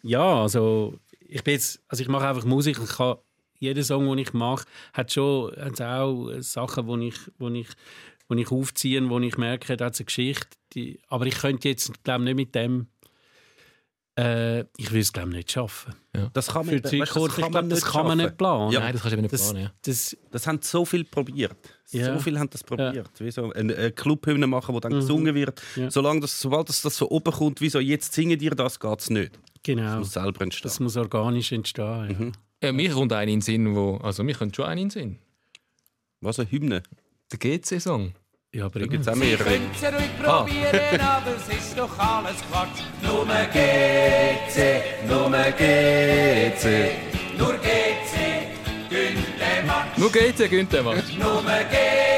ja, also ich bin jetzt, also ich mache einfach Musik. Ich kann, jeder Song, den ich mache, hat schon hat auch äh, Sachen, wo ich, wo ich, wo ich aufziehe, wo ich merke, da hat eine Geschichte. Die, aber ich könnte jetzt, glaube nicht mit dem. Äh, ich will es glaube nicht schaffen. Das kann Für man, die weißt Kurve, ich glaube, das kann man nicht planen. Ja. Nein, das kannst du eben nicht Das, planen. Ja. das, Das haben so viel probiert. Ja. So viel haben das probiert. Wie so eine, eine Clubhymne machen, wo dann gesungen wird. Mhm. Ja. Solange das, sobald das, das von oben kommt, wie so, jetzt singen dir das, geht es nicht. Das genau. muss selber entstehen. Das muss organisch entstehen. Ja. Ja, mir kommt einer in den Sinn, wo, also mir kommt schon einer in den Sinn. Was eine Hymne. Der GC-Song. Ja, aber Da gibt es auch mehrere. Könnt's ja ruhig probieren, [laughs] aber es ist doch alles Quatsch. Nur GC, nur GC, nur GC, gönnt der Match. Nur GC gönnt der Match. Nur GC,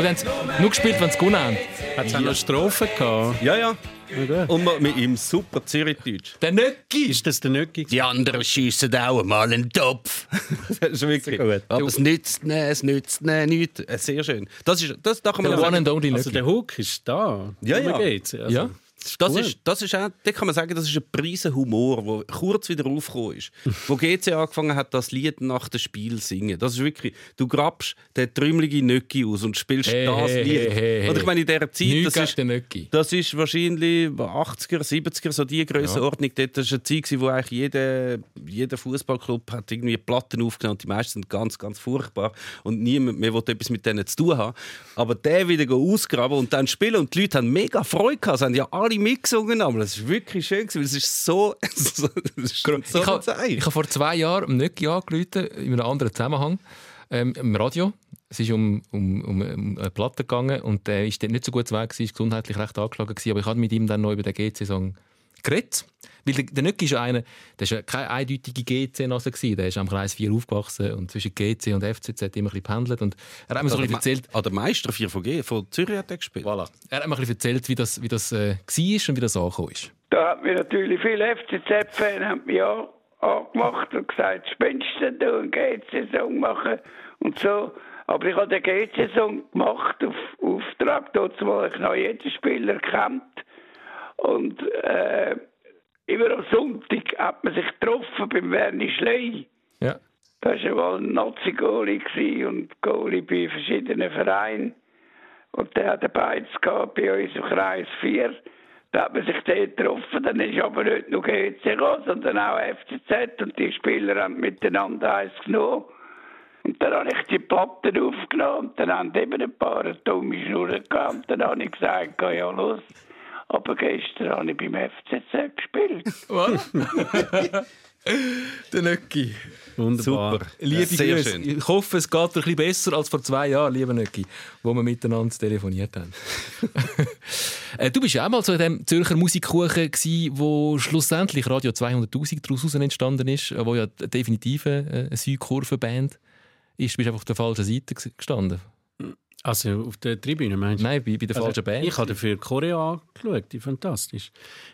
Aber dann nur gespielt, wenn sie gewonnen haben. Hat es auch noch Strophen gehabt? Ja, ja. Oder? Und mit ihm super Zürichdeutsch. Der Nöcki! Ist das der Nöcki? Die anderen schiessen auch mal einen Topf. [laughs] das ist wirklich gut. Aber es nützt nicht, es nützt nicht, nichts. Äh, Sehr schön. Das ist, das, da kann man Der auch One and Only Also Nöcki. der Hook ist da. Ja, ja. geht's. Also, Ja. Das ist, das ist auch, da kann man sagen, das ist ein Preisen Humor, der kurz wieder aufgekommen ist. [laughs] wo GC angefangen hat, das Lied nach dem Spiel zu singen. Das ist wirklich, du grabst den trümmelige Nöcki aus und spielst Hey, das hey, Lied. hey. Und ich meine, in dieser Zeit, das ist, Nöcki. das ist wahrscheinlich 80er, 70er, so die Grössenordnung. Dort war eine Zeit, wo eigentlich jeder, jeder Fußballclub hat irgendwie Platten aufgenommen. Die meisten sind ganz, ganz furchtbar. Und niemand mehr will etwas mit denen zu tun haben. Aber der wieder ausgraben und dann spielen. Und die Leute haben mega Freude gehabt. Sie haben ja alle mitgesungen. Aber es war wirklich schön. Gewesen, es ist so. [laughs] das ist so ich habe ich ha vor zwei Jahren Nöcki angerufen, in einem anderen Zusammenhang, ähm, im Radio. Es ist um, um, um, um eine Platte gegangen und der ist dort nicht so gut zu Weg, war gesundheitlich recht angeschlagen. Gewesen, aber ich habe mit ihm dann noch über den GC-Song geredet. Weil der, der Nöcki ist ja einer, der ist ja keine eindeutige GC-Nase gewesen. Der ist am Kreis 4 aufgewachsen und zwischen GC und FCZ immer ein bisschen pendelt. Und er hat mir so ein bisschen erzählt, Ah, der Meister 4 von, G, von Zürich hat er gespielt. voilà. er hat mir ein bisschen erzählt, wie das, wie das äh, war und wie das angekommen ist. Da hat mir natürlich viele FCZ-Fans haben mich an- angemacht und gesagt, spinnst du denn, du einen GC-Song machen und so. Aber ich habe den GC-Song gemacht auf Auftrag, dort wo ich noch jeden Spieler kennt. Und äh, immer am Sonntag hat man sich getroffen beim Werni Schley. Ja. Da war mal ein Nazi-Goalie und Goalie bei verschiedenen Vereinen. Und der hatte beides gehabt bei uns im Kreis 4. Da hat man sich dort getroffen. Dann ist aber nicht nur GC sondern auch FCZ. Und die Spieler haben miteinander eins genommen. Und dann habe ich die Platten aufgenommen. Und dann haben eben ein paar dumme Schnurren gehabt. Und dann habe ich gesagt, geh ja los. Aber gestern habe ich beim FCZ gespielt. [laughs] [laughs] Der Nöcki. Wunderbar. Super. Liebe Sehr Grüße. schön. Ich hoffe, es geht ein bisschen besser als vor zwei Jahren, lieber Nöcki, wo wir miteinander telefoniert haben. [laughs] Äh, du bist ja auch mal so in dem Zürcher Musikkuchen gsi, wo schlussendlich Radio 200'000 daraus entstanden ist, äh, wo ja definitiv äh, eine Südkurvenband ist. Du bist einfach auf der falschen Seite ges- gestanden. Also auf der Tribüne meinst du? Nein, bei, bei der falschen Band. Ich habe dafür Choreo angeschaut, die fantastisch.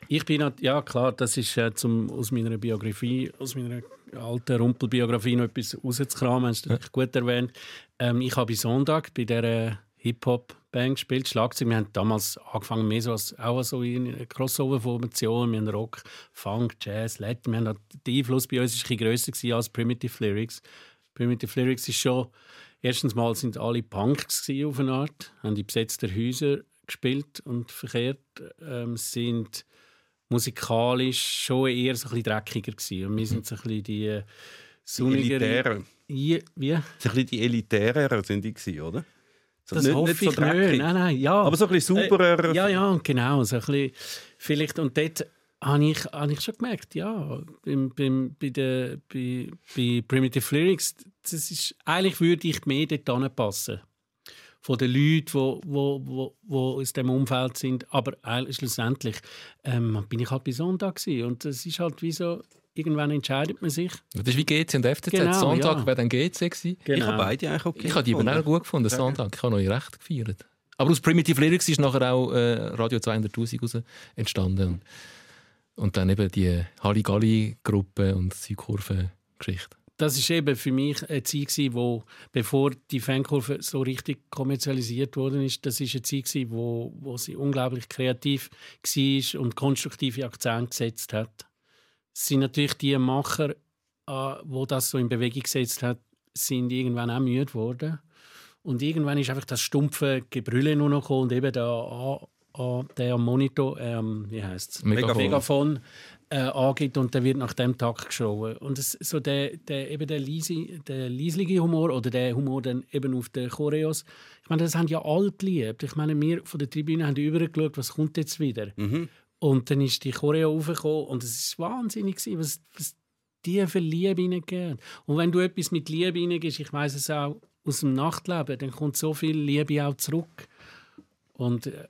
Ich bin, nat- ja klar, das ist äh, zum, aus meiner Biografie, aus meiner alten Rumpelbiografie noch etwas rauszukramen, hast du wirklich gut erwähnt. Ähm, ich habe bei Sonntag, bei dieser Hip-Hhop-Band gespielt, Schlagzeug. Wir haben damals angefangen mehr so als, auch so in einer Crossover-Formation. Wir haben Rock, Funk, Jazz, Latin. Wir haben der Einfluss bei uns war ein bisschen grösser als Primitive Lyrics. Primitive Lyrics ist schon... Erstens mal sind alle Punks auf eine Art, haben in besetzten Häusern gespielt und verkehrt, ähm, sind musikalisch schon eher so ein bisschen dreckiger gewesen. Und wir sind so ein bisschen die äh, sonnigere... Elitären. Ja, wie? So ein bisschen die Elitären sind die gewesen, oder? So Das nicht- hoffe nicht so ich nicht. dreckig. Nein, nein, ja. Aber so ein bisschen sauberer. Äh, ja, ja, genau. So ein bisschen, vielleicht, und dort habe ich, habe ich schon gemerkt, ja, beim, beim, bei, der, bei, bei Primitive Lyrics, das ist, eigentlich würde ich mehr dort passen von den Leuten, die wo, wo, wo, wo aus dem Umfeld sind. Aber schlussendlich ähm, bin ich halt bei Sonntag gewesen. und das ist halt wie so, irgendwann entscheidet man sich. Das ist wie GC und FCZ. Genau, Sonntag ja. wäre dann GC gewesen. Ich habe beide eigentlich okay Ich habe die eben auch gut gefunden, Sonntag. Ich habe noch recht gefeiert. Aber aus Primitive Lyrics ist nachher auch äh, Radio 200'000 raus entstanden. Und, und dann eben die Halligalli-Gruppe und Südkurve-Geschichte. Das ist eben für mich eine Zeit gewesen, wo bevor die Fankurve so richtig kommerzialisiert worden ist, das ist eine Zeit gewesen, wo, wo sie unglaublich kreativ war und konstruktive Akzente gesetzt hat. Es sind natürlich die Macher, äh, wo das so in Bewegung gesetzt hat, sind irgendwann auch müde geworden. Und irgendwann ist einfach das stumpfe Gebrülle nur noch und eben der, A- A- der Monitor, ähm, wie heißt es? Megafon. Megafon äh, angibt und der wird nach dem Takt geschrieben. Und es, so der, der, eben der, leise, der leislige Humor oder der Humor dann eben auf den Choreos, ich meine, das haben ja alle geliebt. Ich meine, wir von der Tribüne haben übergeschaut, was kommt jetzt wieder. Und dann ist die Choreo aufgekommen und es war wahnsinnig, was, was die für Liebe hineingeben. Und wenn du etwas mit Liebe hineingibst, ich weiß es auch aus dem Nachtleben, dann kommt so viel Liebe auch zurück. Und äh,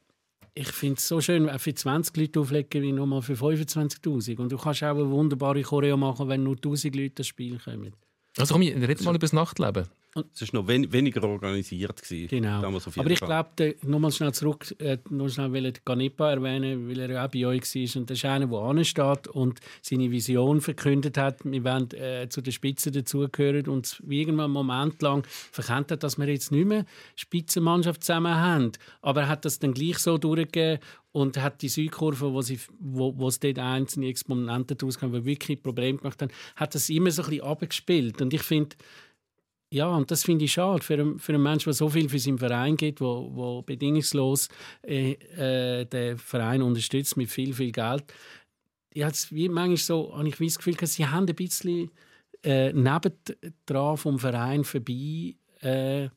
ich finde es so schön, auch für 20 Leute auflegen wie nochmal für 25'000. Und du kannst auch eine wunderbare Choreo machen, wenn nur 1000 Leute das Spiel kommen. Also komm, reden mal über das Nachtleben. Es war noch wen weniger organisiert. Gewesen, Genau. Damals auf jeden Aber ich glaube, nochmal schnell zurück, äh, noch schnell will ich Ganepa erwähnen, weil er ja auch bei euch war. Und das ist einer, der ansteht und seine Vision verkündet hat, wir wollen äh, zu den Spitzen dazugehören und wie irgendwann einen Moment lang verkennt hat, dass wir jetzt nicht mehr Spitzenmannschaft zusammen haben. Aber er hat das dann gleich so durchgegeben und hat die Südkurve, wo, sie, wo, wo es dort einzelne Exponenten daraus die wirklich Probleme gemacht haben, hat das immer so ein bisschen abgespielt. Und ich finde, ja, und das finde ich schade für einen, für einen Menschen, der so viel für seinen Verein gibt, wo, wo bedingungslos äh, äh, den Verein unterstützt mit viel, viel Geld. Ich habe wie manchmal so, habe ich das Gefühl, sie haben ein bisschen äh, nebendran vom Verein vorbei äh,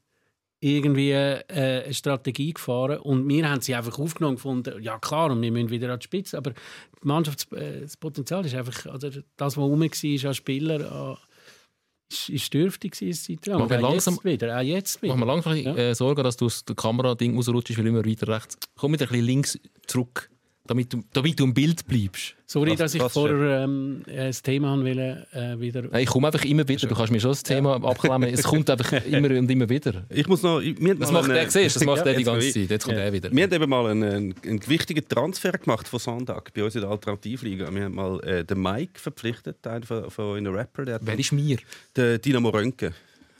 irgendwie äh, eine Strategie gefahren und wir haben sie einfach aufgenommen und gefunden, ja klar, und wir müssen wieder an die Spitze, aber die Mannschaft, äh, das Potenzial ist einfach, oder das, was rum war an Spielern, an ist, dürftig gewesen, Zeit lang. Machen wir langsam- jetzt wieder, auch jetzt wieder. Machen wir langsam äh, Sorgen, dass du aus dem Kamerading rausrutschst, weil immer weiter rechts. Komm wieder ein bisschen links zurück, damit du, damit du im Bild bleibst. Sorry, Was- dass ich was vorher ähm, äh, das Thema haben will, äh, wieder... Nein, ich komme einfach immer wieder. Du kannst mir schon das Thema abklemmen. Es kommt einfach [laughs] immer und immer wieder. Ich muss noch... ich- Das macht eine- der, siehst, das macht Ja, der die ganze Zeit. Jetzt kommt er wieder. Wir haben eben mal einen, einen, einen gewichtigen Transfer gemacht von Sonntag bei uns in der Alternativliga. Wir haben mal äh, den Mike verpflichtet, einen von, von einem Rapper. Der Wer ist mir? der Dynamo Röntgen.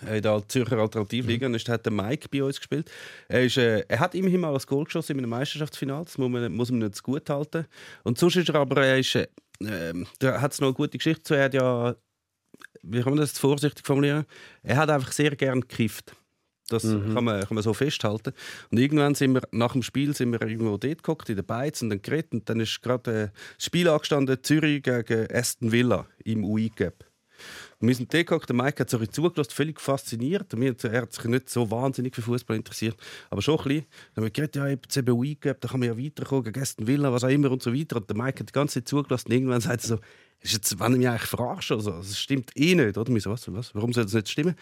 Äh, In der Zürcher Alternativliga. Mhm. Und hat der Mike bei uns gespielt. Er, ist, äh, er hat immerhin mal ein Goal geschossen in einem Meisterschaftsfinale. Das muss man, muss man nicht zu gut halten. Und sonst ist er aber, er ist, äh, ähm, da hat es noch eine gute Geschichte zu. Er hat ja, wie kann man das vorsichtig formulieren? Er hat einfach sehr gern gekifft. Das kann, man, kann man so festhalten. Und irgendwann sind wir, nach dem Spiel sind wir irgendwo dort geguckt, in der Beiz und dann geredet. Und dann ist gerade äh, das Spiel angestanden, Zürich gegen Aston Villa im UI Cup. Und wir sind dort geguckt, der Mike hat so ein zugelassen, völlig fasziniert. Und mir, er hat sich nicht so wahnsinnig für Fußball interessiert, aber schon ein bisschen. Dann haben wir geredet, ja, jetzt eben UI Cup, da kann man ja weiterkommen gegen Aston Villa, was auch immer und so weiter. Und der Mike hat die ganze Zeit zugelassen. Und irgendwann sagt er so, ist jetzt, wenn er mich eigentlich verarscht oder so, das stimmt eh nicht. Oder? Wir so, was, was, warum soll das nicht stimmen?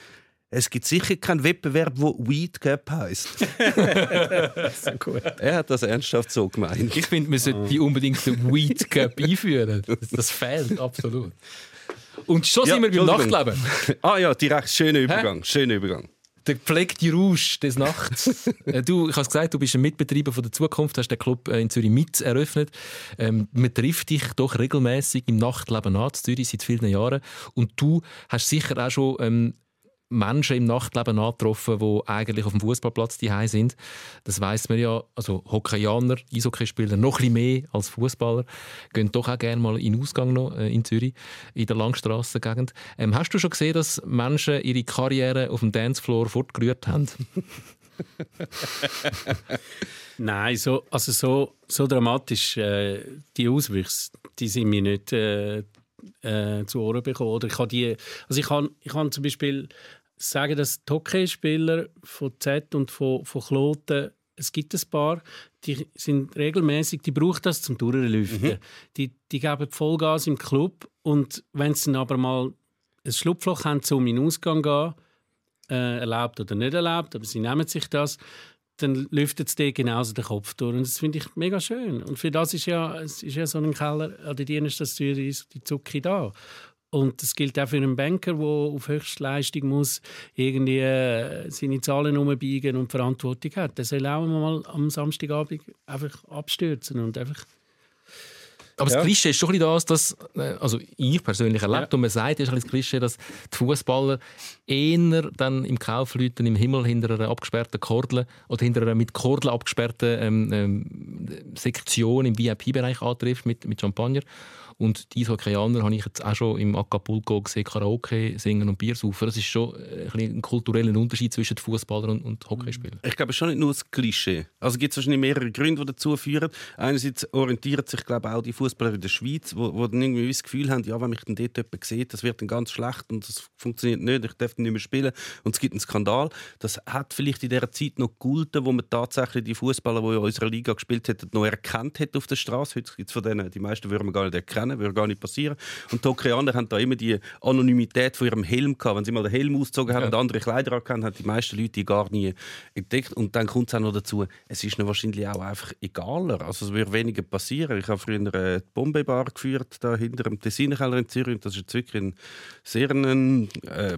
Es gibt sicher keinen Wettbewerb, wo Weed Cup heisst. [laughs] Er hat das ernsthaft so gemeint. Ich finde, wir sollten die unbedingt den Weed Cup einführen. Das fehlt absolut. Und schon Ja, sind wir beim. Nachtleben. [laughs] Ah ja, direkt schöner Übergang. Schöner Übergang. Der gepflegte Rausch des Nachts. [laughs] Äh, du, ich habe es gesagt, du bist ein Mitbetreiber von der Zukunft, hast den Club äh, in Zürich mit eröffnet. Ähm, man trifft dich doch regelmäßig im Nachtleben an, in Zürich seit vielen Jahren. Und du hast sicher auch schon ähm, Menschen im Nachtleben angetroffen, die eigentlich auf dem Fußballplatz die sind. Das weiß man ja. Also Hockeyaner, Eishockeyspieler noch ein mehr als Fußballer gehen doch auch gerne mal in Ausgang noch, äh, in Zürich in der Langstrassengegend. Ähm, hast du schon gesehen, dass Menschen ihre Karriere auf dem Dancefloor fortgerührt haben? [laughs] Nein, so, also so, so dramatisch äh, die Auswüchse, die sind mir nicht äh, äh, zu Ohren bekommen. Oder ich habe die, also ich kann, ich kann zum Beispiel sagen, dass die Hockeyspieler von Z und von, von Kloten, es gibt ein paar, die sind regelmäßig, die brauchen das zum Durchlüften. Mhm. Die, die geben Vollgas im Club und wenn sie dann aber mal ein Schlupfloch haben, um in den Ausgang gehen, äh, erlaubt oder nicht erlaubt, aber sie nehmen sich das, dann lüftet es dir genauso den Kopf durch. Und das finde ich mega schön. Und für das ist ja, es ist ja so ein Keller an der Dienststelle die Zucke da. Und das gilt auch für einen Banker, der auf Höchstleistung muss irgendwie äh, seine Zahlen umbiegen und Verantwortung hat. Der soll auch mal am Samstagabend einfach abstürzen und einfach aber ja. das Klischee ist schon ein das, dass, äh, also ich persönlich erlebt, ja. und man sagt, ist ein das Klischee, dass die Fußballer eher dann im Kaufleuten im Himmel hinter einer abgesperrten Kordel oder hinter einer mit Kordel abgesperrten ähm, ähm, Sektion im VIP-Bereich antrifft mit, mit Champagner und die Eishockeyaner habe ich jetzt auch schon im Acapulco gesehen, Karaoke singen und Bier saufen. Das ist schon ein, ein kultureller Unterschied zwischen Fußballern und, und Hockeyspielern. Ich glaube, es ist schon nicht nur das Klischee. Also gibt wahrscheinlich mehrere Gründe, die dazu führen. Einerseits orientieren sich, glaube ich, auch die Fußballer in der Schweiz, wo, wo dann irgendwie das Gefühl haben, ja, wenn mich dann dort jemand sieht, das wird dann ganz schlecht und das funktioniert nicht, ich darf nicht mehr spielen und es gibt einen Skandal. Das hat vielleicht in dieser Zeit noch gegolten, wo man tatsächlich die Fußballer, die in unserer Liga gespielt haben, noch erkannt hat auf der Straße. Heute gibt es von denen, die meisten würden wir gar nicht erkennen kennen, würde gar nicht passieren. Und die Hockey-Aner haben da immer die Anonymität von ihrem Helm gehabt. Wenn sie mal den Helm ausgezogen haben ja. und andere Kleider angehabt haben, die meisten Leute die gar nie entdeckt. Und dann kommt es auch noch dazu, es ist ihnen wahrscheinlich auch einfach egaler. Also es würde weniger passieren. Ich habe früher eine Bombebar geführt, da hinter dem Tessinerkeller in Zürich. Das ist wirklich ein sehr, ein, äh,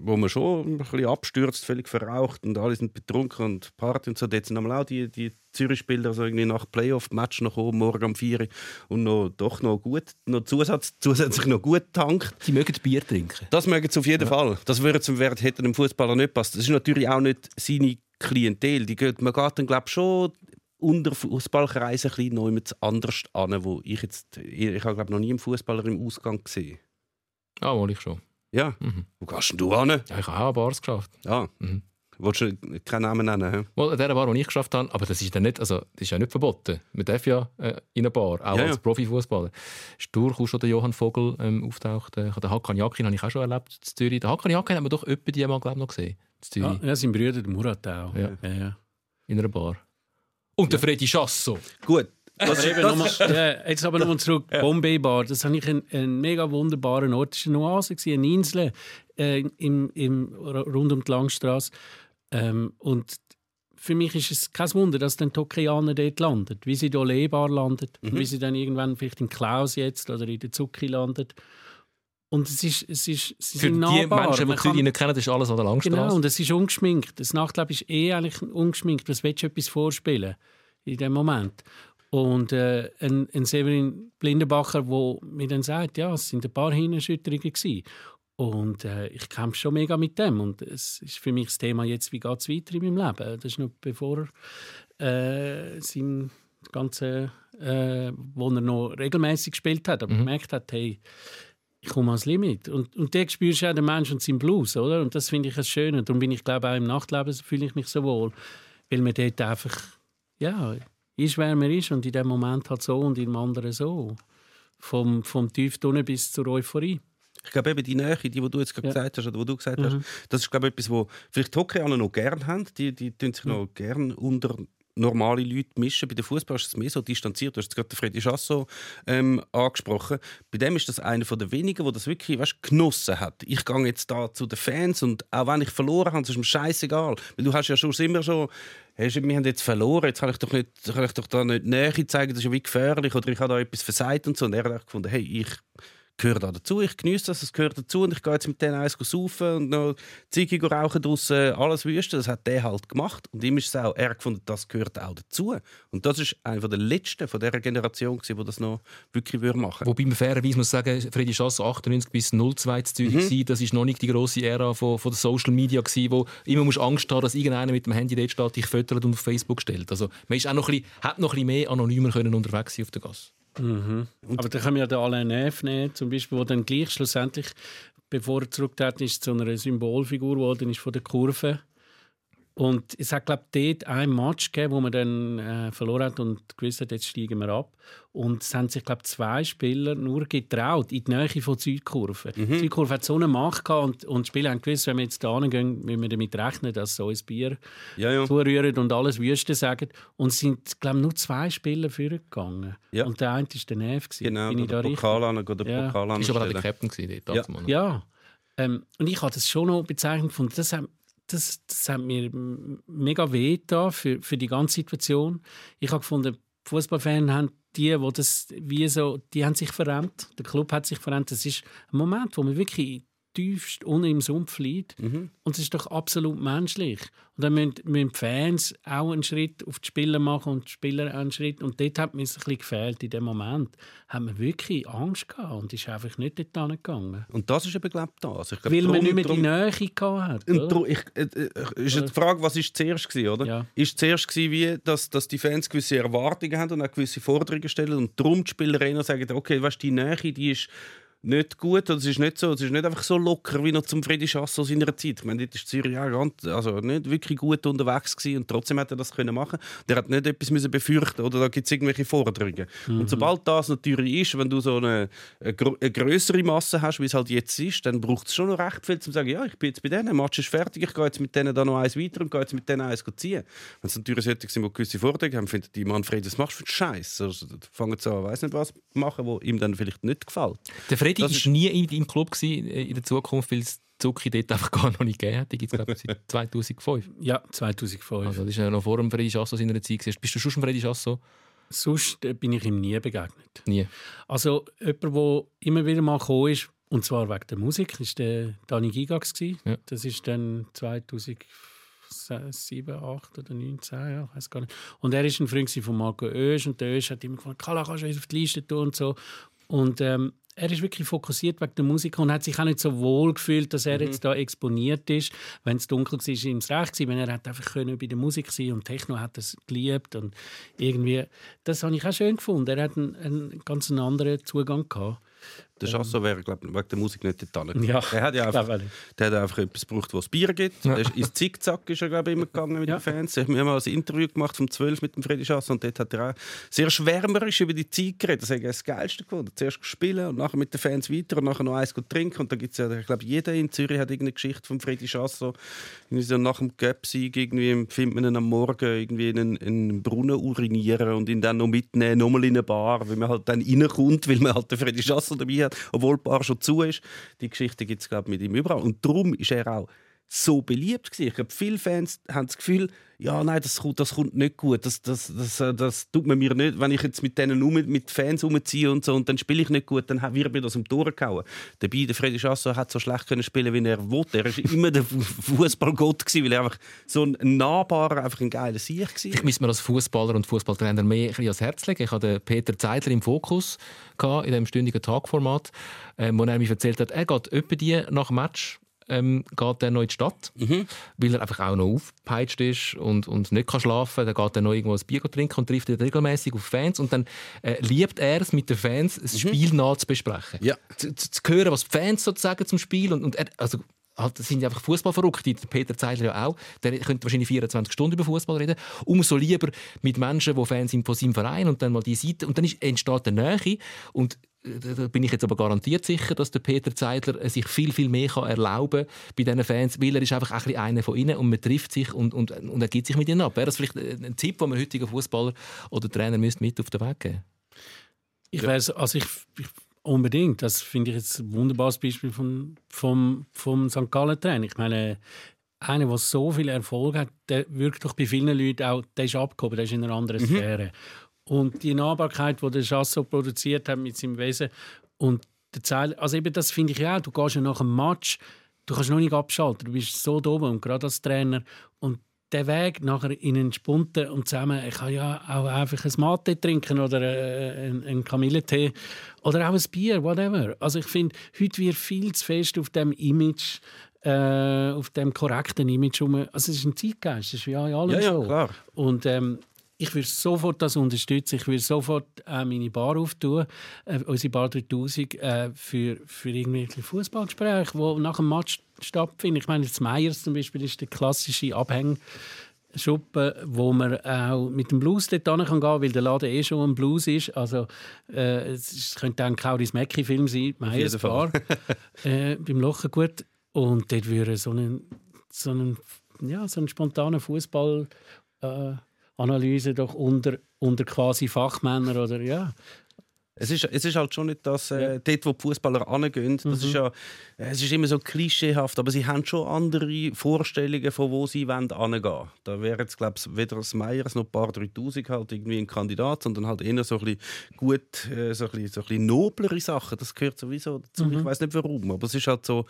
wo man schon ein bisschen abstürzt, völlig verraucht und alle sind betrunken und Party und so. Dort sind auch die, die Zürich-Spieler also irgendwie nach Playoff-Match noch oben, morgen um 4 Uhr und noch, doch noch gut, noch Zusatz, [laughs] zusätzlich noch gut tankt. Sie mögen Bier trinken? Das mögen sie auf jeden ja. Fall. Das würde zum Wert hätte dem Fußballer nicht passen. Das ist natürlich auch nicht seine Klientel. Die geht, man geht dann glaube schon unter Fußballkreisen ein noch jemand anders an, wo ich jetzt, ich habe glaube noch nie einen Fußballer im Ausgang gesehen. Ah, wohl ich schon. Ja. Mhm. Wo gehst du an? Ja, ich habe auch Bars geschafft. Ja. Mhm. Willst du keinen Namen nennen? Well, der Bar, die ich geschafft habe, aber das ist, dann nicht, also, das ist ja nicht verboten. Man darf ja äh, in eine Bar, auch ja, als ja. Profifußballer. Ist durchaus schon der Johann Vogel ähm, auftaucht. Äh, den Hakan Yakin habe ich auch schon erlebt in Zürich. Den Hakan Yakin haben wir doch etwa die mal glaub, noch gesehen. Ja, ja, sein Bruder, der Murat auch. Ja. Ja, in einer Bar. Und der Freddy Chasso. Gut, das, eben das, das, [laughs] ja, jetzt aber nochmal zurück. Ja. Bombay Bar, das habe ich einen, einen mega wunderbaren Ort. Das war eine Oase, eine Insel äh, im, im, rund um die Langstrasse. Ähm, und für mich ist es kein Wunder, dass dann Tokianer dort landet. Wie sie hier Lebar landet, mhm. wie sie dann irgendwann vielleicht in Klaus jetzt oder in der Zucki landet. Und es ist, es ist, sie Für sind die Menschen, die Zürich nicht kennen, ist alles an der Langstrasse. Genau, und es ist ungeschminkt. Das Nachtleben ist eh eigentlich ungeschminkt. Was willst du etwas vorspielen in dem Moment? Und äh, ein, ein Severin Blindenbacher, der mir dann sagt, ja, es sind ein paar Hirnerschütterungen gewesen. Und äh, ich kämpfe schon mega mit dem. Und es ist für mich das Thema jetzt, wie geht es weiter in meinem Leben. Das ist noch bevor er äh, sein ganze, äh, wo er noch regelmäßig gespielt hat, aber mhm. gemerkt hat, hey, ich komme ans Limit. Und, und dort spürst du auch den Menschen und seinen Blues, oder? Und das finde ich das Schöne. Darum bin ich, glaube auch im Nachtleben fühle ich mich so wohl. Weil man dort einfach, ja, ist, wer man ist und in dem Moment halt so und im anderen so. Vom, vom Tieftunnel bis zur Euphorie. Ich glaube eben die Nähe, die, die du jetzt gerade ja. gesagt hast, oder wo du gesagt mhm. hast, das ist glaube ich etwas, wo vielleicht Hockey noch gerne haben. Die, die tun sich mhm. noch gerne unter normale Leute mischen. Bei den Fußball ist es mehr so distanziert. Du hast gerade Freddy Chasso ähm, angesprochen. Bei dem ist das einer der wenigen, der das wirklich weißt, genossen hat. Ich gehe jetzt da zu den Fans und auch wenn ich verloren habe, ist mir scheißegal. Weil du hast ja schon immer so hey, wir haben jetzt verloren, jetzt kann ich doch, nicht, kann ich doch da nicht Nähe zeigen, das ist ja wie gefährlich oder ich habe da etwas versagt und so. Und er hat gefunden, hey, ich gehört auch dazu. Ich genieße das, es gehört dazu und ich gehe jetzt mit denen eins saufen und noch Ziege rauchen draussen, alles wüste. Das hat der halt gemacht und ihm ist es auch, er gefunden, das gehört auch dazu. Und das ist einer der letzten von dieser Generation, gewesen, die das noch wirklich machen würde. Wobei man fairerweise muss sagen, Freddy Chasso 98 bis 02 zu Zürich mhm. das ist noch nicht die grosse Ära von, von der Social Media gewesen, wo immer musst Angst haben, dass irgendeiner mit dem Handy dort steht, dich füttert und auf Facebook stellt. Also man ist auch noch ein bisschen, hat noch ein bisschen mehr anonymer können unterwegs sein auf der Gasse. Mhm. Aber da können wir ja den Alain Neff nehmen, zum Beispiel, der dann gleich schlussendlich, bevor er zurückgetreten ist, zu einer Symbolfigur geworden ist von der Kurve und es hat, glaube ich, dort ein Match gegeben, wo man dann äh, verloren hat und gewusst hat, jetzt steigen wir ab. Und es haben sich, glaube ich, zwei Spieler nur getraut, in die Nähe von der Südkurve. Mhm. Die Südkurve hat so eine Macht gehabt und, und die Spieler haben gewusst, wenn wir jetzt da hingehen, müssen wir damit rechnen, dass so ein Bier ja, ja. zurühren und alles Wüste sagen. Und es sind, glaube ich, nur zwei Spieler vorgegangen. Ja. Und der eine war der Nev. Genau, Bin ich da Pokal an, oder ja. Pokal an. Das war aber auch der Captain dort. Ja. ja. Ähm, und ich habe das schon noch bezeichnet gefunden. Das haben, das, das hat mir mega weh da für, für die ganze Situation. Ich habe gefunden, Fußballfans haben die, wo das wie so, die haben sich verändert. Der Club hat sich verändert. Das ist ein Moment, wo man wirklich tiefst unten im Sumpf liegt. Mhm. Und es ist doch absolut menschlich. Und dann müssen, müssen die Fans auch einen Schritt auf die Spieler machen und die Spieler einen Schritt. Und dort hat mir es ein bisschen gefehlt. In dem Moment hat man wirklich Angst gehabt und ist einfach nicht dort gegangen. Und das ist eben, glaube ich, das. Ich glaub, Weil drum, man nicht mehr drum, die Nähe gehabt hat. Drum, ich, äh, äh, ist die Frage, was ist zuerst gewesen, oder? Ja. Ist zuerst gewesen, wie, dass, dass die Fans gewisse Erwartungen haben und auch gewisse Forderungen stellen und darum die Spieler sagen, okay, was die Nähe, die ist nicht gut. Es ist nicht so, es ist nicht einfach so locker wie noch zum Freddy Chasso seiner Zeit. Ich meine, dort war Zürich auch ganz, also nicht wirklich gut unterwegs gewesen und trotzdem hat er das können machen. Der hat nicht etwas müssen befürchten oder da gibt es irgendwelche Forderungen. Mhm. Und sobald das natürlich ist, wenn du so eine, eine, eine größere Masse hast, wie es halt jetzt ist, dann braucht es schon noch recht viel, um zu sagen, ja, ich bin jetzt bei denen, der Match ist fertig, ich gehe jetzt mit denen da noch eins weiter und gehe jetzt mit denen eins ziehen. Wenn es natürlich solche sind, die gewisse Forderungen haben, findet die Manfred, das machst du für Scheiß. Also, fangen sie an, weiß nicht was machen, wo ihm dann vielleicht nicht gefällt. Freddy das ist nie in deinem Club gewesen, äh, in der Zukunft, weil es Zucki dort einfach [laughs] gar noch nicht gegeben hat. Die gibt es, glaube ich, seit [laughs] 2005. Ja, 2005. Also das ist ja noch vor dem Freddy Chasso seiner Zeit. Gewesen. Bist du schon schon Freddy Chasso? Sonst äh, bin ich ihm nie begegnet. Nie? Also jemand, der immer wieder mal gekommen ist, und zwar wegen der Musik, war der Dani Gigax. Ja. Das ist dann 2007, 2008 oder 2019, ja, ich weiß gar nicht. Und er war ein Freund von Marco Oesch und der Oesch hat immer gefragt, Kala, kannst du uns auf die Liste tun und so. Und ähm, er ist wirklich fokussiert wegen der Musik und hat sich auch nicht so wohl gefühlt, dass er mhm. jetzt da exponiert ist. Wenn es dunkel war, war ihm recht gewesen. Wenn er hat einfach können bei der Musik sein und Techno hat es geliebt und irgendwie, das habe ich auch schön gefunden. Er hat einen, einen ganz anderen Zugang gehabt. Der Chasso ähm. wäre, glaube wegen der Musik nicht dort ja, der hat ja einfach, der hat einfach etwas gebraucht, wo es Bier gibt. Ja. Der ins Zickzack ist er, glaube ich, immer gegangen mit ja. den Fans. Wir haben mal ein Interview gemacht vom 12 mit dem Freddy Chasso und dort hat er auch sehr schwärmerisch über die Zeit geredet. Das ich das Geilste gefunden. Zuerst spielen und nachher mit den Fans weiter und nachher noch eins trinken. Und da gibt es ja, ich glaube, jeder in Zürich hat irgendeine Geschichte von Freddy Chasso. Irgendwie so nach dem Göpsieg irgendwie findet man ihn am Morgen irgendwie in einen, in einen Brunnen urinieren und ihn dann noch mitnehmen, nochmal in eine Bar, weil man halt dann reinkommt, weil man halt den Freddy Chasso dabei hat, obwohl Bar schon zu ist. Die Geschichte gibt es, mit ihm überall. Und darum ist er auch so beliebt gewesen. Ich glaube, viele Fans haben das Gefühl, ja, nein, das kommt, das kommt nicht gut. Das, das, das, äh, das tut man mir nicht. Wenn ich jetzt mit denen um, mit Fans umziehe und so und dann spiele ich nicht gut, dann wird mir das die Ohren gehauen. Dabei, der Freddy Chasso hat so schlecht können spielen, wie er wollte. Er war [laughs] immer der Fußballgott weil er einfach so ein nahbarer, einfach ein geiler Sieg war. Ich müsste mir als Fußballer und Fußballtrainer mehr ans Herz legen. Ich hatte Peter Zeidler im Fokus in dem stündigen Tagformat, äh, wo er mir erzählt hat, er geht etwa die nach Match ähm, geht er noch in die Stadt, mhm. weil er einfach auch noch aufgepeitscht ist und, und nicht kann schlafen kann. Dann geht er noch irgendwo ein Bier trinken und trifft regelmäßig auf Fans und dann äh, liebt er es mit den Fans, das mhm. Spiel nah zu besprechen. Ja. Zu, zu, zu, hören, was die Fans sozusagen zum Spiel und, und er, also halt, sind einfach Fußballverrückte. Peter Zeidler ja auch. Der könnte wahrscheinlich 24 Stunden über Fußball reden. Umso lieber mit Menschen, die Fans sind von seinem Verein und dann mal die Seite. Und dann ist, entsteht eine Nähe. Und da bin ich jetzt aber garantiert sicher, dass der Peter Zeidler sich viel, viel mehr kann erlauben bei diesen Fans, weil er ist einfach ein einer von ihnen und man trifft sich und, und, und er gibt sich mit ihnen ab. Wäre das vielleicht ein Tipp, den man heutigen Fußballer oder Trainer müsste mit auf den Weg geben Ich weiß, also ich, ich, unbedingt. Das finde ich jetzt ein wunderbares Beispiel vom, vom, vom St. Gallen Trainer. Ich meine, einer, der so viel Erfolg hat, der wirkt doch bei vielen Leuten auch, der ist abgehoben, der ist in einer anderen mhm. Und die Nahbarkeit, die der Chasso produziert hat mit seinem Wesen und der Zeil, also eben das finde ich ja auch, du gehst ja nach dem Match, du kannst noch nicht abschalten, du bist so da oben und gerade als Trainer und der Weg nachher in einen Spunten und zusammen, ich kann ja auch einfach ein Mate trinken oder äh, einen, einen Kamillentee oder auch ein Bier, whatever. Also ich finde, heute wird viel zu fest auf dem Image äh, auf dem korrekten Image rum. Also es ist ein Zeitgeist, das ist ja in allem Ja, ja, so. klar. Und ähm, ich würde sofort das unterstützen. Ich würde sofort äh, meine Bar auftun, äh, unsere Bar 3000, äh, für, für irgendwelche Fußballgespräche, die nach dem Match stattfinden. Ich meine, jetzt Meyers zum Beispiel ist der klassische Abhäng. Schuppen, wo man auch mit dem Blues dort hin kann gehen, weil der Laden eh schon ein Blues ist. Also äh, es könnte dann Kauris Mackie-Film sein, Meyers. Bar, [laughs] äh, beim Lochengut. Und dort würde so ein, so ein, ja, so ein spontaner Fußball äh, Analyse doch unter, unter quasi Fachmännern oder ja. Es ist, es ist halt schon nicht das, äh, dort, wo die Fußballer angehen. Das Mhm. ist ja, es ist immer so klischeehaft, aber sie haben schon andere Vorstellungen, von wo sie wollen hingehen. Da wäre jetzt, glaube ich, weder das Meyers noch Bar 3000 halt irgendwie ein Kandidat, sondern halt eher so ein bisschen gut, äh, so ein bisschen, so ein bisschen noblere Sachen. Das gehört sowieso dazu. Mhm. Ich weiß nicht warum, aber es ist halt so,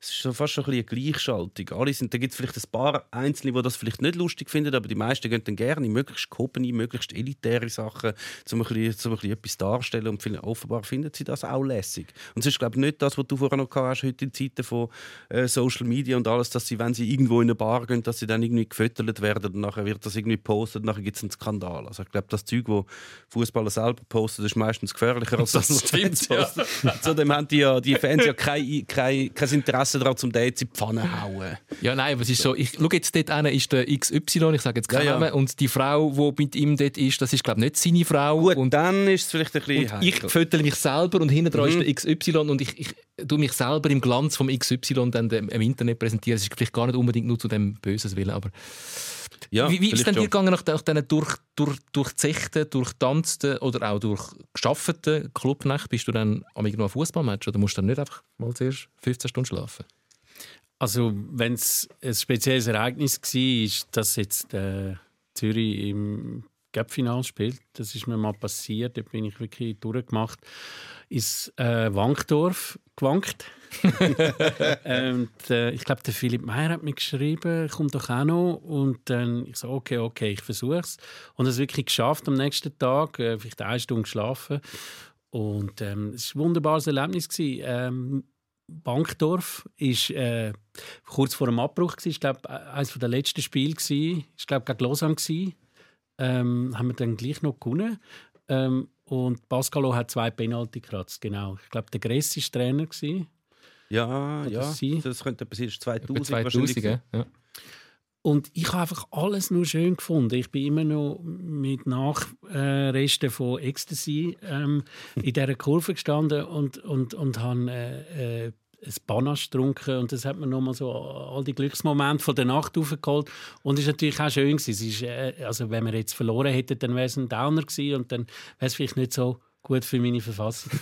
es ist so fast ein bisschen eine Gleichschaltung. Alle sind, da gibt es vielleicht ein paar Einzelne, die das vielleicht nicht lustig finden, aber die meisten gehen dann gerne in möglichst gehobene, möglichst elitäre Sachen, um ein bisschen, um ein bisschen etwas darzustellen und viel- offenbar finden sie das auch lässig. Und es ist, glaube ich, nicht das, was du vorher noch gehabt hast, heute in Zeiten von äh, Social Media und alles, dass sie, wenn sie irgendwo in eine Bar gehen, dass sie dann irgendwie gefüttert werden und nachher wird das irgendwie gepostet und nachher gibt es einen Skandal. Also ich glaube, das Zeug, wo Fußballer selber posten, ist meistens gefährlicher als das, was die Fans posten. Zudem haben die, ja, die Fans ja kein, kein, kein Interesse daran, zum Date in die Pfanne hauen. Ja, nein, aber es ist so, ich schau jetzt dort hin, ist der XY, ich sage jetzt keinen Ja, ja. Und die Frau, die mit ihm dort ist, das ist, glaube ich, nicht seine Frau. Gut, und dann ist es vielleicht ein bisschen ich fötere mich selber und hinten dran ist der XY und ich, ich tue mich selber im Glanz vom XY dann dem, im Internet präsentieren. Es ist vielleicht gar nicht unbedingt nur zu dem Böses Willen, aber ja, wie, wie ist es denn dir gegangen nach, nach diesen durch, durch, durchzechten, durchtanzten oder auch durchgeschafften Clubnächten? Bist du dann am irgendwo Fußballmatch oder musst du dann nicht einfach mal zuerst 15 Stunden schlafen? Also wenn es ein spezielles Ereignis war, ist, dass jetzt äh, Zürich im Cup-Final spielt. Das ist mir mal passiert. Da bin ich wirklich durchgemacht. Ins äh, Wankdorf gewankt. [laughs] und, äh, ich glaube, der Philipp Meyer hat mir geschrieben, kommt doch auch noch. Und dann ich so, okay, okay, ich versuche es. Und es wirklich geschafft am nächsten Tag, äh, vielleicht eine Stunde geschlafen. Und ähm, es war ein wunderbares Erlebnis. Gewesen. Ähm, Bankdorf ist äh, kurz vor dem Abbruch gewesen. Ich glaube, eines der letzten Spiele gewesen. Ich glaube gegen Lausanne gewesen. Ähm, haben wir dann gleich noch gewonnen. Ähm, und Pascalo hat zwei Penalty gekratzt, genau. Ich glaube, der Gress war Trainer gewesen. Ja, ja. sie? Das könnte etwas sein. 2000, Etwa 2000, wahrscheinlich. gell? ja. Und ich habe einfach alles nur schön gefunden. Ich bin immer noch mit Nachresten von Ecstasy ähm, in dieser Kurve gestanden und, und, und habe äh, äh, ein Panache getrunken. Und das hat mir nochmal so all die Glücksmomente von der Nacht aufgeholt. Und es war natürlich auch schön. Es ist, äh, also wenn wir jetzt verloren hätten, dann wäre es ein Downer gewesen und dann wäre es vielleicht nicht so gut für meine Verfassung.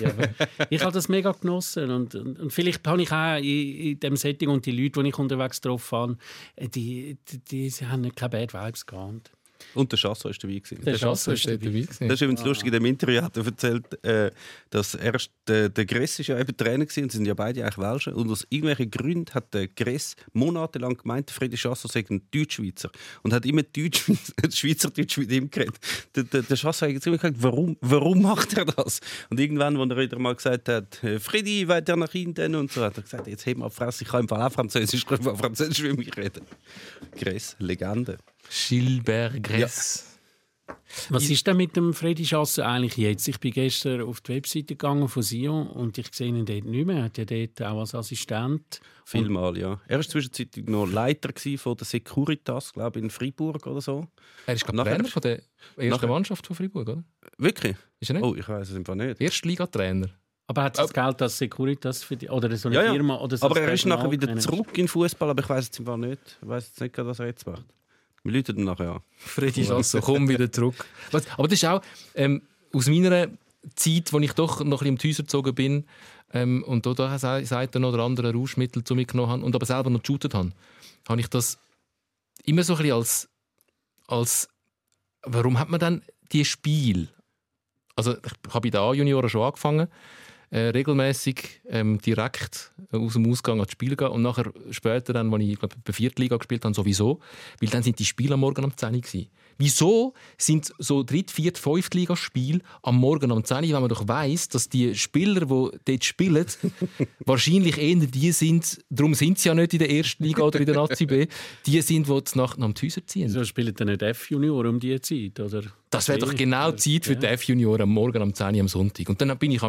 ich habe das mega genossen. Und, und, und vielleicht habe ich auch in, in dem Setting und die Leute, die ich unterwegs getroffen habe, äh, die, die, die, haben keine Bad Vibes gehabt. Und der Chasso war dabei. Gewesen. Der Der Chasso dort dabei. gewesen. Das ist übrigens lustig, in dem Interview hat er erzählt, äh, dass erst der, der Gress ist ja eben Trainer gewesen, und sie sind ja beide eigentlich Welschen. Und aus irgendwelchen Gründen hat der Gress monatelang gemeint, der Freddy Chasso sei ein Deutschschweizer. Und hat immer [laughs] Deutsch, Schweizerdeutsch mit ihm geredet. Der, der, der Chasso hat jetzt immer gesagt, warum, warum macht er das? Und irgendwann, als er wieder mal gesagt hat, äh, Freddy, weiter nach hinten und so, hat er gesagt, jetzt heb mal Fresse, ich kann im Fall auch Französisch, ich kann Französisch mit mich reden. Gress, Legende. Gilbert Gress. Was ist denn mit dem Freddy Chasse eigentlich jetzt? Ich bin gestern auf die Webseite gegangen von Sion und ich sehe ihn dort nicht mehr. Er hat ja dort auch als Assistent. Vielmal, ja. Er war zwischenzeitlich noch Leiter von der Securitas, glaube ich, in Freiburg oder so. Er ist Nachher- Trainer von der ersten nachher- Mannschaft von Freiburg, oder? Wirklich? Ist er nicht? Oh, ich weiß es einfach nicht. Erstligatrainer. Aber hat das Geld als Securitas für die, oder so eine Ja, ja. Firma? Oder so Aber er ist nachher wieder zurück in Fußball, aber ich weiß jetzt einfach nicht. Ich weiß jetzt nicht, was er jetzt macht. Wir läuten ihn nachher an. Freddy Chasso, komm wieder zurück. Was, aber das ist auch ähm, aus meiner Zeit, wo ich doch noch ein bisschen die Häuser gezogen bin ähm, und da, da sagt noch oder andere Rauschmittel zu mir genommen habe und aber selber noch geshootet habe, habe ich das immer so ein bisschen als, als warum hat man dann die Spiel? Also ich habe bei den A-Junioren schon angefangen. Äh, regelmäßig ähm, direkt aus dem Ausgang ans Spiel gehen und nachher später, dann, als ich glaube, bei Viertliga gespielt habe, sowieso, weil dann sind die Spiele am Morgen um 10 Uhr. Wieso sind so Dritt-, Viert-, Fünftligaspiele am Morgen um 10 Uhr, wenn man doch weiss, dass die Spieler, die dort spielen, [laughs] wahrscheinlich eher die sind, darum sind sie ja nicht in der ersten Liga oder in der Nazi B, die sind, die die Nacht nach die Häuser ziehen. Wieso spielen dann nicht F-Junior um diese Zeit? Oder? Das wäre doch genau die Zeit für die F-Junioren am Morgen um 10 Uhr am Sonntag. Und dann bin ich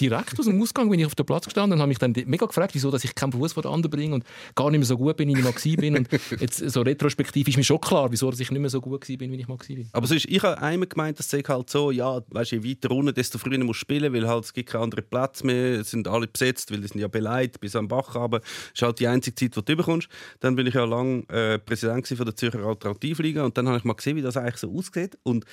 direkt aus dem Ausgang bin ich auf den Platz gestanden und habe mich dann mega gefragt, wieso dass ich keinen Fuß vor den anderen bringe und gar nicht mehr so gut bin, wie ich mal bin. Und jetzt so retrospektiv ist mir schon klar, wieso dass ich nicht mehr so gut gewesen bin, wie ich mal bin. Aber sonst, ich habe einmal gemeint, das sei halt so, ja, weißt je weiter unten, desto früher musst du spielen, weil halt, es gibt keinen anderen Platz mehr, es sind alle besetzt, weil die sind ja beleidigt bis am Bach aber Das ist halt die einzige Zeit, die du bekommst. Dann bin ich ja lange äh, Präsident von der Zürcher Alternativliga und dann habe ich mal gesehen, wie das eigentlich so aussieht und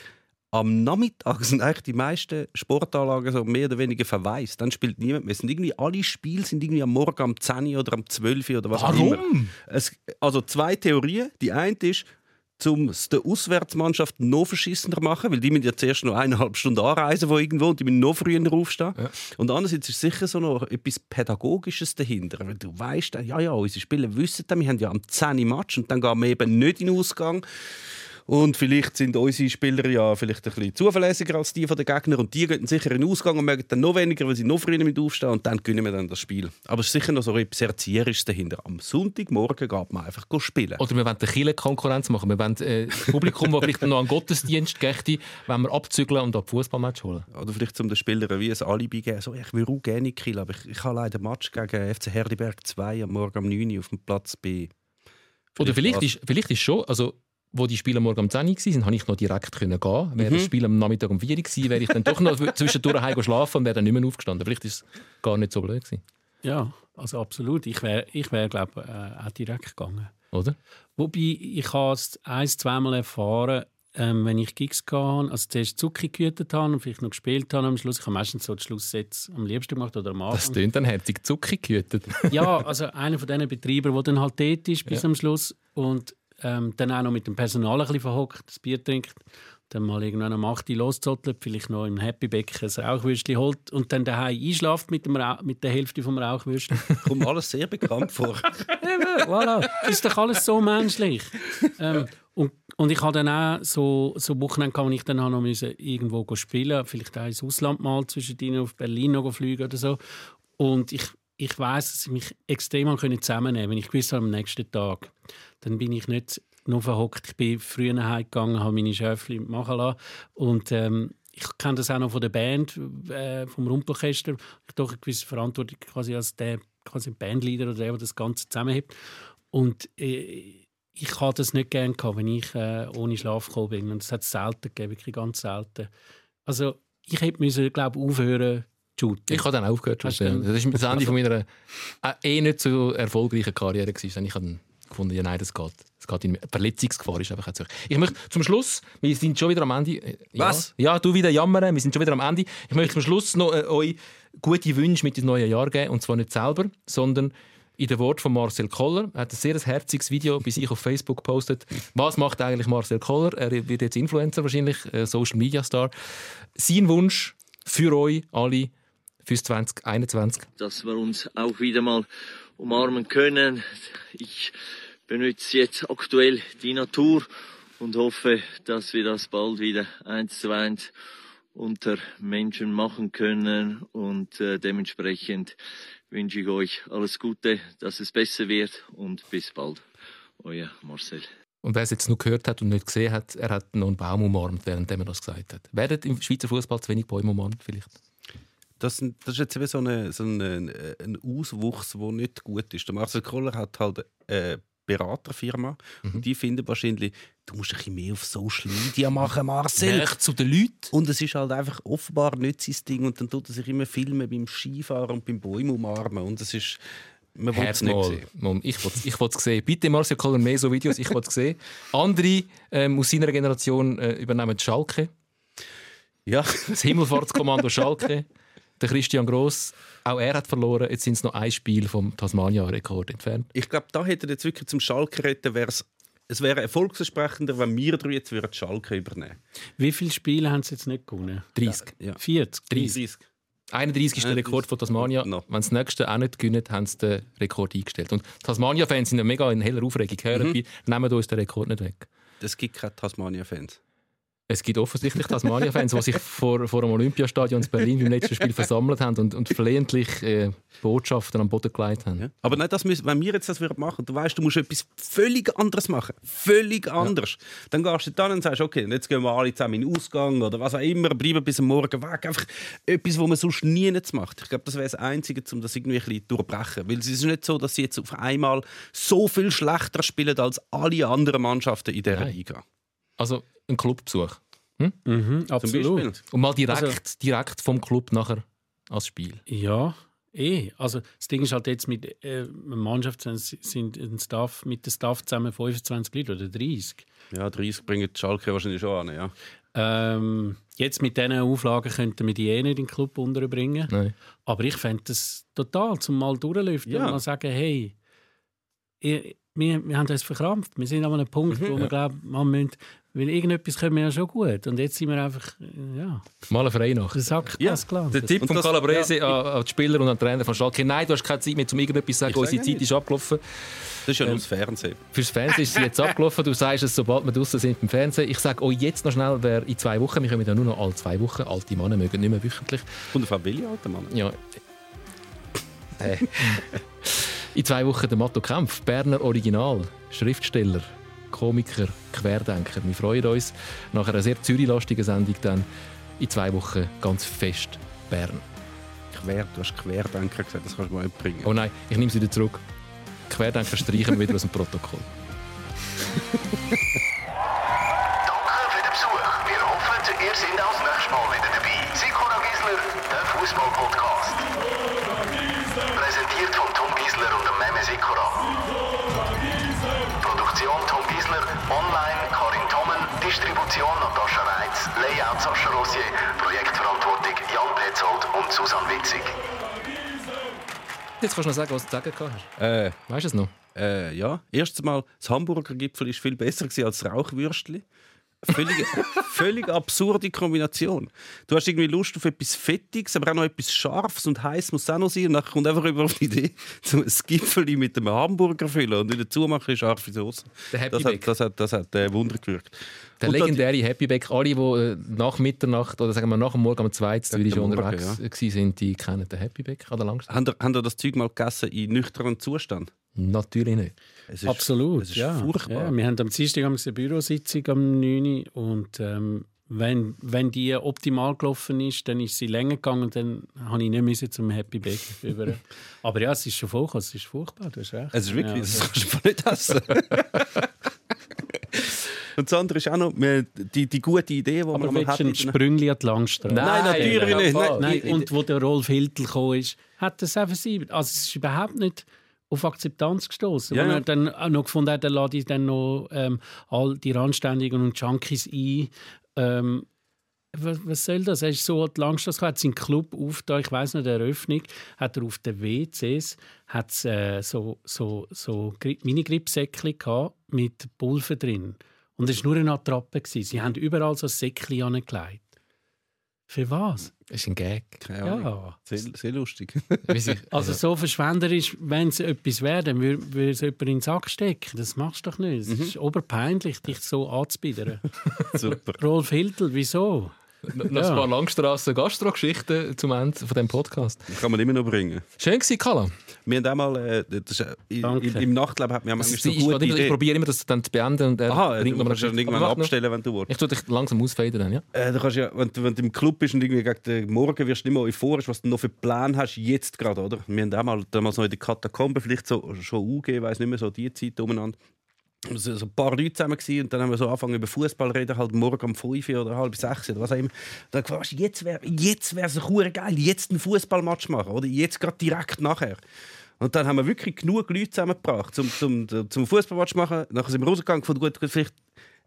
am Nachmittag sind eigentlich die meisten Sportanlagen so mehr oder weniger verwaist. Dann spielt niemand mehr. Es sind irgendwie, alle Spiele sind irgendwie am Morgen um 10 Uhr oder am 12 Uhr oder was auch immer. Warum? Es, also zwei Theorien. Die eine ist, um es der Auswärtsmannschaft noch verschissender machen, weil die müssen ja zuerst noch eineinhalb Stunden anreisen von irgendwo und die müssen noch früher aufstehen. Und andererseits ist sicher so noch etwas Pädagogisches dahinter, weil du weißt, ja, ja, unsere Spieler wissen das, wir haben ja am 10 Uhr Match und dann gehen wir eben nicht in den Ausgang. Und vielleicht sind unsere Spieler ja vielleicht ein bisschen zuverlässiger als die von den Gegnern und die gehen sicher in den Ausgang und mögen dann noch weniger, weil sie noch früher mit aufstehen und dann gewinnen wir dann das Spiel. Aber es ist sicher noch so etwas Erzieherisches dahinter. Am Sonntagmorgen geht man einfach spielen. Oder wir wollen der Kirche Konkurrenz machen. Wir wollen äh, das Publikum, das vielleicht noch an Gottesdienst geht, wenn wir abzügeln und an Fußballmatch holen. Oder vielleicht zum den Spielern wie ein Alibi geben. So, ich will auch gerne Kiel, aber ich, ich habe leider einen Match gegen FC Herdiberg 2 am Morgen um 9 Uhr auf dem Platz B. Oder vielleicht ist, vielleicht ist schon, also wo die Spiele morgen um 10 Uhr waren, konnte ich noch direkt gehen. Wäre das Spiel am Nachmittag um 4 Uhr gewesen, wäre ich dann doch noch [laughs] zwischendurch heim schlafen und wäre dann nicht mehr aufgestanden. Vielleicht ist es gar nicht so blöd gewesen. Ja, also absolut. Ich wäre, ich wär, glaube äh, auch direkt gegangen. Oder? Wobei, ich habe es ein-, zweimal erfahren, ähm, wenn ich Gigs gehe, also zuerst Zucki gehütet habe und vielleicht noch gespielt habe am Schluss. Ich habe meistens so die Schlusssätze am liebsten gemacht oder am Anfang. Das tönt dann herzig Zucki gehütet. ja, also einer von diesen Betreibern, der dann halt dort ist bis Ja. am Schluss und ähm, dann auch noch mit dem Personal ein bisschen verhockt, das Bier trinkt, dann mal irgendwann am 8 Uhr loszottelt, vielleicht noch im Happy Becken ein Rauchwürstchen holt und dann daheim einschlaft mit, dem mit der Hälfte vom Rauchwürstchen. [laughs] Kommt alles sehr bekannt vor. [laughs] Eben, voilà. Ist doch alles so menschlich. ähm, und, und ich hatte dann auch so, so Wochenende, wo ich dann auch noch müssen irgendwo spielen vielleicht auch ins Ausland mal zwischendrin auf Berlin noch fliegen oder so. Und ich, ich weiß, dass ich mich extrem zusammennehmen konnte, wenn ich gewusst habe, am nächsten Tag. Dann bin ich nicht nur verhockt. Ich bin früher nach Hause gegangen, habe meine Schöfli machen lassen. Und ähm, ich kenne das auch noch von der Band, äh, vom Rumpelchester. Ich doch eine gewisse Verantwortung quasi als der quasi Bandleader oder der, der das Ganze zusammenhält. Und äh, ich hatte das nicht gerne gehabt, wenn ich äh, ohne Schlaf gekommen bin. Und das hat es selten gegeben, wirklich ganz selten. Also ich hätte müssen, glaube aufhören shooten. Ich habe dann aufgehört. zu dann- Das ist das [laughs] Ende von meiner äh, eh nicht so erfolgreichen Karriere. Gewesen. Ich habe dann gefunden, ja, nein, das geht. Das geht in Verletzungsgefahr ist einfach zu. Ich möchte zum Schluss, wir sind schon wieder am Ende. Äh, Ja, Was? Ja, du wieder jammern, wir sind schon wieder am Ende. Ich möchte zum Schluss noch äh, euch gute Wünsche mit ins neue Jahr geben. Und zwar nicht selber, sondern in den Wort von Marcel Koller. Er hat ein sehr herziges Video bei sich auf Facebook gepostet. Was macht eigentlich Marcel Koller? Er wird jetzt Influencer wahrscheinlich, äh, Social Media Star. Sein Wunsch für euch alle fürs 2021. dass wir uns auch wieder mal umarmen können. Ich benutze jetzt aktuell die Natur und hoffe, dass wir das bald wieder eins zu eins unter Menschen machen können und äh, dementsprechend wünsche ich euch alles Gute, dass es besser wird und bis bald. Euer Marcel. Und wer es jetzt noch gehört hat und nicht gesehen hat, er hat noch einen Baum umarmt, während er das gesagt hat. Werden im Schweizer Fußball zu wenig Bäume umarmt vielleicht? Das, das ist jetzt eben so, eine, so ein, ein Auswuchs, der nicht gut ist. Der Marcel Koller hat halt eine Beraterfirma und die finden wahrscheinlich, du musst ein bisschen mehr auf Social Media machen, Marcel. Näher zu den Leuten. Und es ist halt einfach offenbar nicht sein Ding und dann tut er sich immer filmen beim Skifahren und beim Bäume umarmen und es ist, man will es nicht sehen. Mom, Ich will es ich will's sehen. Bitte, Marcel Koller, mehr so Videos. Ich will es sehen. Andere ähm, aus seiner Generation äh, übernehmen Schalke. Ja, Das Himmelfahrtskommando Schalke. [laughs] Der Christian Gross, auch er hat verloren. Jetzt sind es noch ein Spiel vom Tasmania-Rekord entfernt. ich glaube, da hätte er jetzt wirklich zum Schalke retten, wär's, es wäre erfolgsversprechender, wenn wir drei jetzt würden Schalke übernehmen Wie viele Spiele haben sie jetzt nicht gewonnen? 30. Ja. 40? 30. 31 ist der 31. Rekord von Tasmania. No. Wenn sie das nächste auch nicht gewinnen, haben sie den Rekord eingestellt. Und Tasmania-Fans sind ja mega in heller Aufregung. Hören, Mhm. nehmen uns den Rekord nicht weg. Es gibt keine Tasmania-Fans. Es gibt offensichtlich Tasmania-Fans, die sich vor, vor dem Olympiastadion in Berlin beim letzten Spiel versammelt haben und, und flehentlich äh, Botschaften am Boden gelegt haben. Ja. Aber nicht, das müssen, wenn wir jetzt das würden machen, du weißt, du musst etwas völlig anderes machen. Völlig anders. Dann gehst du dann und sagst, okay, jetzt gehen wir alle zusammen in den Ausgang oder was auch immer, bleiben bis am Morgen weg. Einfach etwas, was man sonst nie macht. Ich glaube, das wäre das Einzige, um das irgendwie ein bisschen zu durchbrechen. Weil es ist nicht so, dass sie jetzt auf einmal so viel schlechter spielen als alle anderen Mannschaften in dieser Nein. Liga. Also ein Clubbesuch. Mhm, Zum absolut. Und mal direkt, Also- direkt vom Club nachher als Spiel. Ja, eh. Also das Ding ist halt jetzt mit äh, einer Mannschaft sind, ein Staff, mit dem Staff zusammen 25 Leute oder 30. Ja, 30 bringen die Schalke wahrscheinlich schon an. Ja. Ähm, jetzt mit diesen Auflagen könnten wir die eh nicht in den Club unterbringen. Nein. Aber ich fände das total, zum mal durchlüften Ja. und mal sagen, hey, ihr, wir, wir haben uns verkrampft. Wir sind an einem Punkt, wo wir glauben, man müssen, weil irgendetwas können wir ja schon gut. Und jetzt sind wir einfach, äh, ja, Mal eine Sack Ja, das klar. Der Tipp Und von das- Calabrese an, an die Spieler und an den Trainer von Schalke. Nein, du hast keine Zeit mehr, um irgendetwas zu sagen. Unsere Zeit nicht. ist abgelaufen. Das ist ja nur das Fernsehen. Fürs Fernsehen ist sie jetzt abgelaufen. Du sagst es, sobald wir draußen sind beim Fernsehen. Ich sage euch jetzt noch schnell, wer in zwei Wochen, wir kommen ja nur noch alle zwei Wochen, alte Männer mögen nicht mehr wöchentlich. Und auf welche alten Mann? Ja. Äh. [laughs] In zwei Wochen der Matto Kempf, Berner Original, Schriftsteller, Komiker, Querdenker. Wir freuen uns nach einer sehr zürilastigen Sendung dann in zwei Wochen ganz fest Bern. Quer, du hast Querdenker gesagt, das kannst du mal nicht bringen. Oh nein, ich nehme es wieder zurück. Querdenker streichen wir wieder aus dem Protokoll. [laughs] Danke für den Besuch. Wir hoffen, ihr seid auch das nächste Mal wieder dabei. Sikora Gisler, der Fußball-Podcast. Distribution Natascha Reitz, Layout Sascha Rossier, Projektverantwortung Jan Petzold und Susanne Witzig. Jetzt kannst du noch sagen, was du zu sagen hast. Äh, Weißt du es noch? Äh, ja, erstens mal, das Hamburger Gipfel ist viel besser als das Rauchwürstli. Völlig, völlig absurde Kombination. Du hast irgendwie Lust auf etwas Fettiges, aber auch noch etwas Scharfes und heiß muss auch noch sein. Und dann kommt einfach über auf die Idee, so ein Gipfel mit einem Hamburger füllen und wieder zumachen in scharfe Soße. Der Happy Das Bag. hat, das hat, das hat äh, Wunder gewirkt. Der Und legendäre Happy Back. Alle, die äh, nach Mitternacht oder sagen wir nach dem Morgen um zwei Zürich schon unterwegs ja. sind, die kennen den Happy Back an der Langstrasse. Habt ihr das Zeug mal gegessen in nüchternem Zustand? Natürlich nicht. Ist, Absolut, Es ist ja. furchtbar. Ja, wir haben am Dienstag eine Bürositzung am 9. Uhr und ähm, wenn, wenn die optimal gelaufen ist, dann ist sie länger gegangen, dann habe ich nicht müssen zum Happy Bag über. [laughs] Aber ja, es ist schon vorgekommen, es ist furchtbar, du hast recht. Es ist wirklich, ja, das kannst du nicht essen. [laughs] Und das andere ist auch noch die, die gute Idee, die Aber man mal hat. Sprüngli an die Langstrasse? Nein, natürlich ja, nicht. voll. Nein, Nein, und wo der Rolf Hiltl gekommen ist, hat es einfach sieben. Also es ist überhaupt nicht auf Akzeptanz gestoßen. Ja, ja. er dann auch noch gefunden hat, er lade ich dann noch ähm, all die Randständigen und Junkies ein. Ähm, was, was soll das? Er ist so die Langstrasse hat seinen Club aufgetan, ich weiß nicht, der Eröffnung, hat er auf den WCs hat's, äh, so, so, so Gri- Mini-Gripsäckchen gehabt mit Pulver drin. Und es war nur eine Attrappe. gewesen. Sie haben überall so Säckchen angelegt. Für was? Das ist ein Gag. Keine Ahnung. Ja. Sehr, sehr lustig. [laughs] Also so verschwenderisch, wenn es etwas wäre, dann würde würde es jemand in den Sack stecken. Das machst du doch nicht. Es ist oberpeinlich, dich so anzubiedern. [laughs] Super. Rolf Hiltl, wieso? Noch noch ein paar Langstrassen-Gastro-Geschichten zum Ende von dem Podcast. Kann man immer noch bringen. Schön gewesen, Kala. Wir haben auch mal, äh, das ist, äh, im, im Nachtleben hat man manchmal so ich, gute ich, ich probiere immer, das dann zu beenden und er Aha, bringt du kannst Geschichte. irgendwann abstellen, wenn du willst. Ich tue dich langsam ausfaden dann, ja? Äh, du kannst ja, wenn, du, wenn du im Club bist und irgendwie gegen den Morgen wirst du nicht mehr euphorisch, was du noch für Pläne hast, jetzt gerade, oder? Wir haben auch mal damals noch in der Katakombe vielleicht so, schon UG, weiß nicht mehr, so die Zeit umeinander. So ein paar Leute zusammen gewesen, und dann haben wir so angefangen über Fußball reden, halt morgen um 5 Uhr oder halb 6 oder was auch immer. Dann gefragt, jetzt wäre jetzt wär's hure geil, jetzt einen Fußballmatch machen, oder? Jetzt gerade direkt nachher. Und dann haben wir wirklich genug Leute zusammengebracht, zum, zum, zum Fußballmatch machen. Nachher sind wir rausgegangen, gut, gut, vielleicht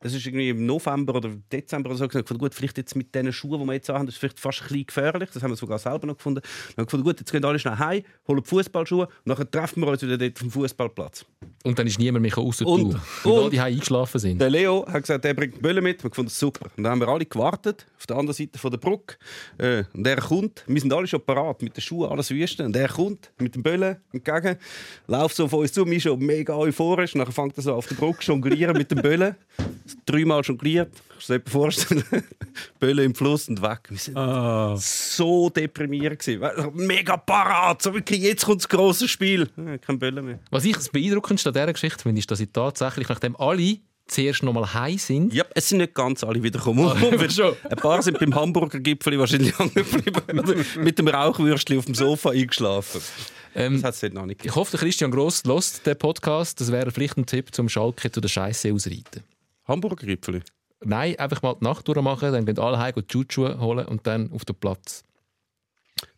es ist irgendwie im November oder Dezember oder so gesagt, gut, vielleicht jetzt mit diesen Schuhen, die wir jetzt haben, das ist vielleicht fast ein bisschen gefährlich. Das haben wir sogar selber noch gefunden. Dann haben wir gefunden, gut, jetzt gehen alle schnell heim, holen die Fußballschuhe und dann treffen wir uns wieder dort vom Fußballplatz. Und dann ist niemand mehr außer du. Und- Und alle und- die eingeschlafen sind. Der Leo hat gesagt, er bringt die Bälle mit. Wir haben gefunden, super. Und dann haben wir alle gewartet, auf der anderen Seite von der Brücke. Äh, und er kommt, wir sind alle schon parat, mit den Schuhen, alles wüsten. Und er kommt mit den Bällen entgegen, läuft so von uns zu, mir schon mega euphorisch. Und dann fängt er so auf der Brücke jonglieren mit den Bällen. Dreimal jongliert. Kannst du dir das vorstellen? [laughs] Bälle im Fluss und weg. Wir sind so deprimiert. Gewesen. Mega parat, so wirklich, jetzt kommt das grosse Spiel. Kein Bälle mehr. Was ich das Beeindruckendste an dieser Geschichte finde, ist, dass sie tatsächlich, nachdem alle zuerst noch mal heim sind, Ja, es sind nicht ganz alle wiedergekommen. [laughs] aber schon. Ein paar sind beim Hamburger Gipfel wahrscheinlich hängen geblieben [laughs] mit dem Rauchwürstchen auf dem Sofa eingeschlafen. ähm, Das hat es noch nicht ich gegeben. hoffe, der Christian Gross lost den Podcast. Das wäre vielleicht ein Tipp zum Schalke zu der Scheiße ausreiten. Hamburger Gipfel? Nein, einfach mal die Nacht durchmachen, dann gehen alle heim die Schuhe holen und dann auf den Platz.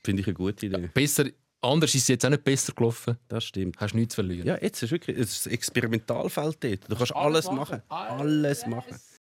Finde ich eine gute Idee. Besser, anders ist es jetzt auch nicht besser gelaufen. Das stimmt. Hast nichts zu verlieren. Ja, jetzt ist wirklich es ist ein Experimentalfeld dort. Du kannst alles machen. Alles machen.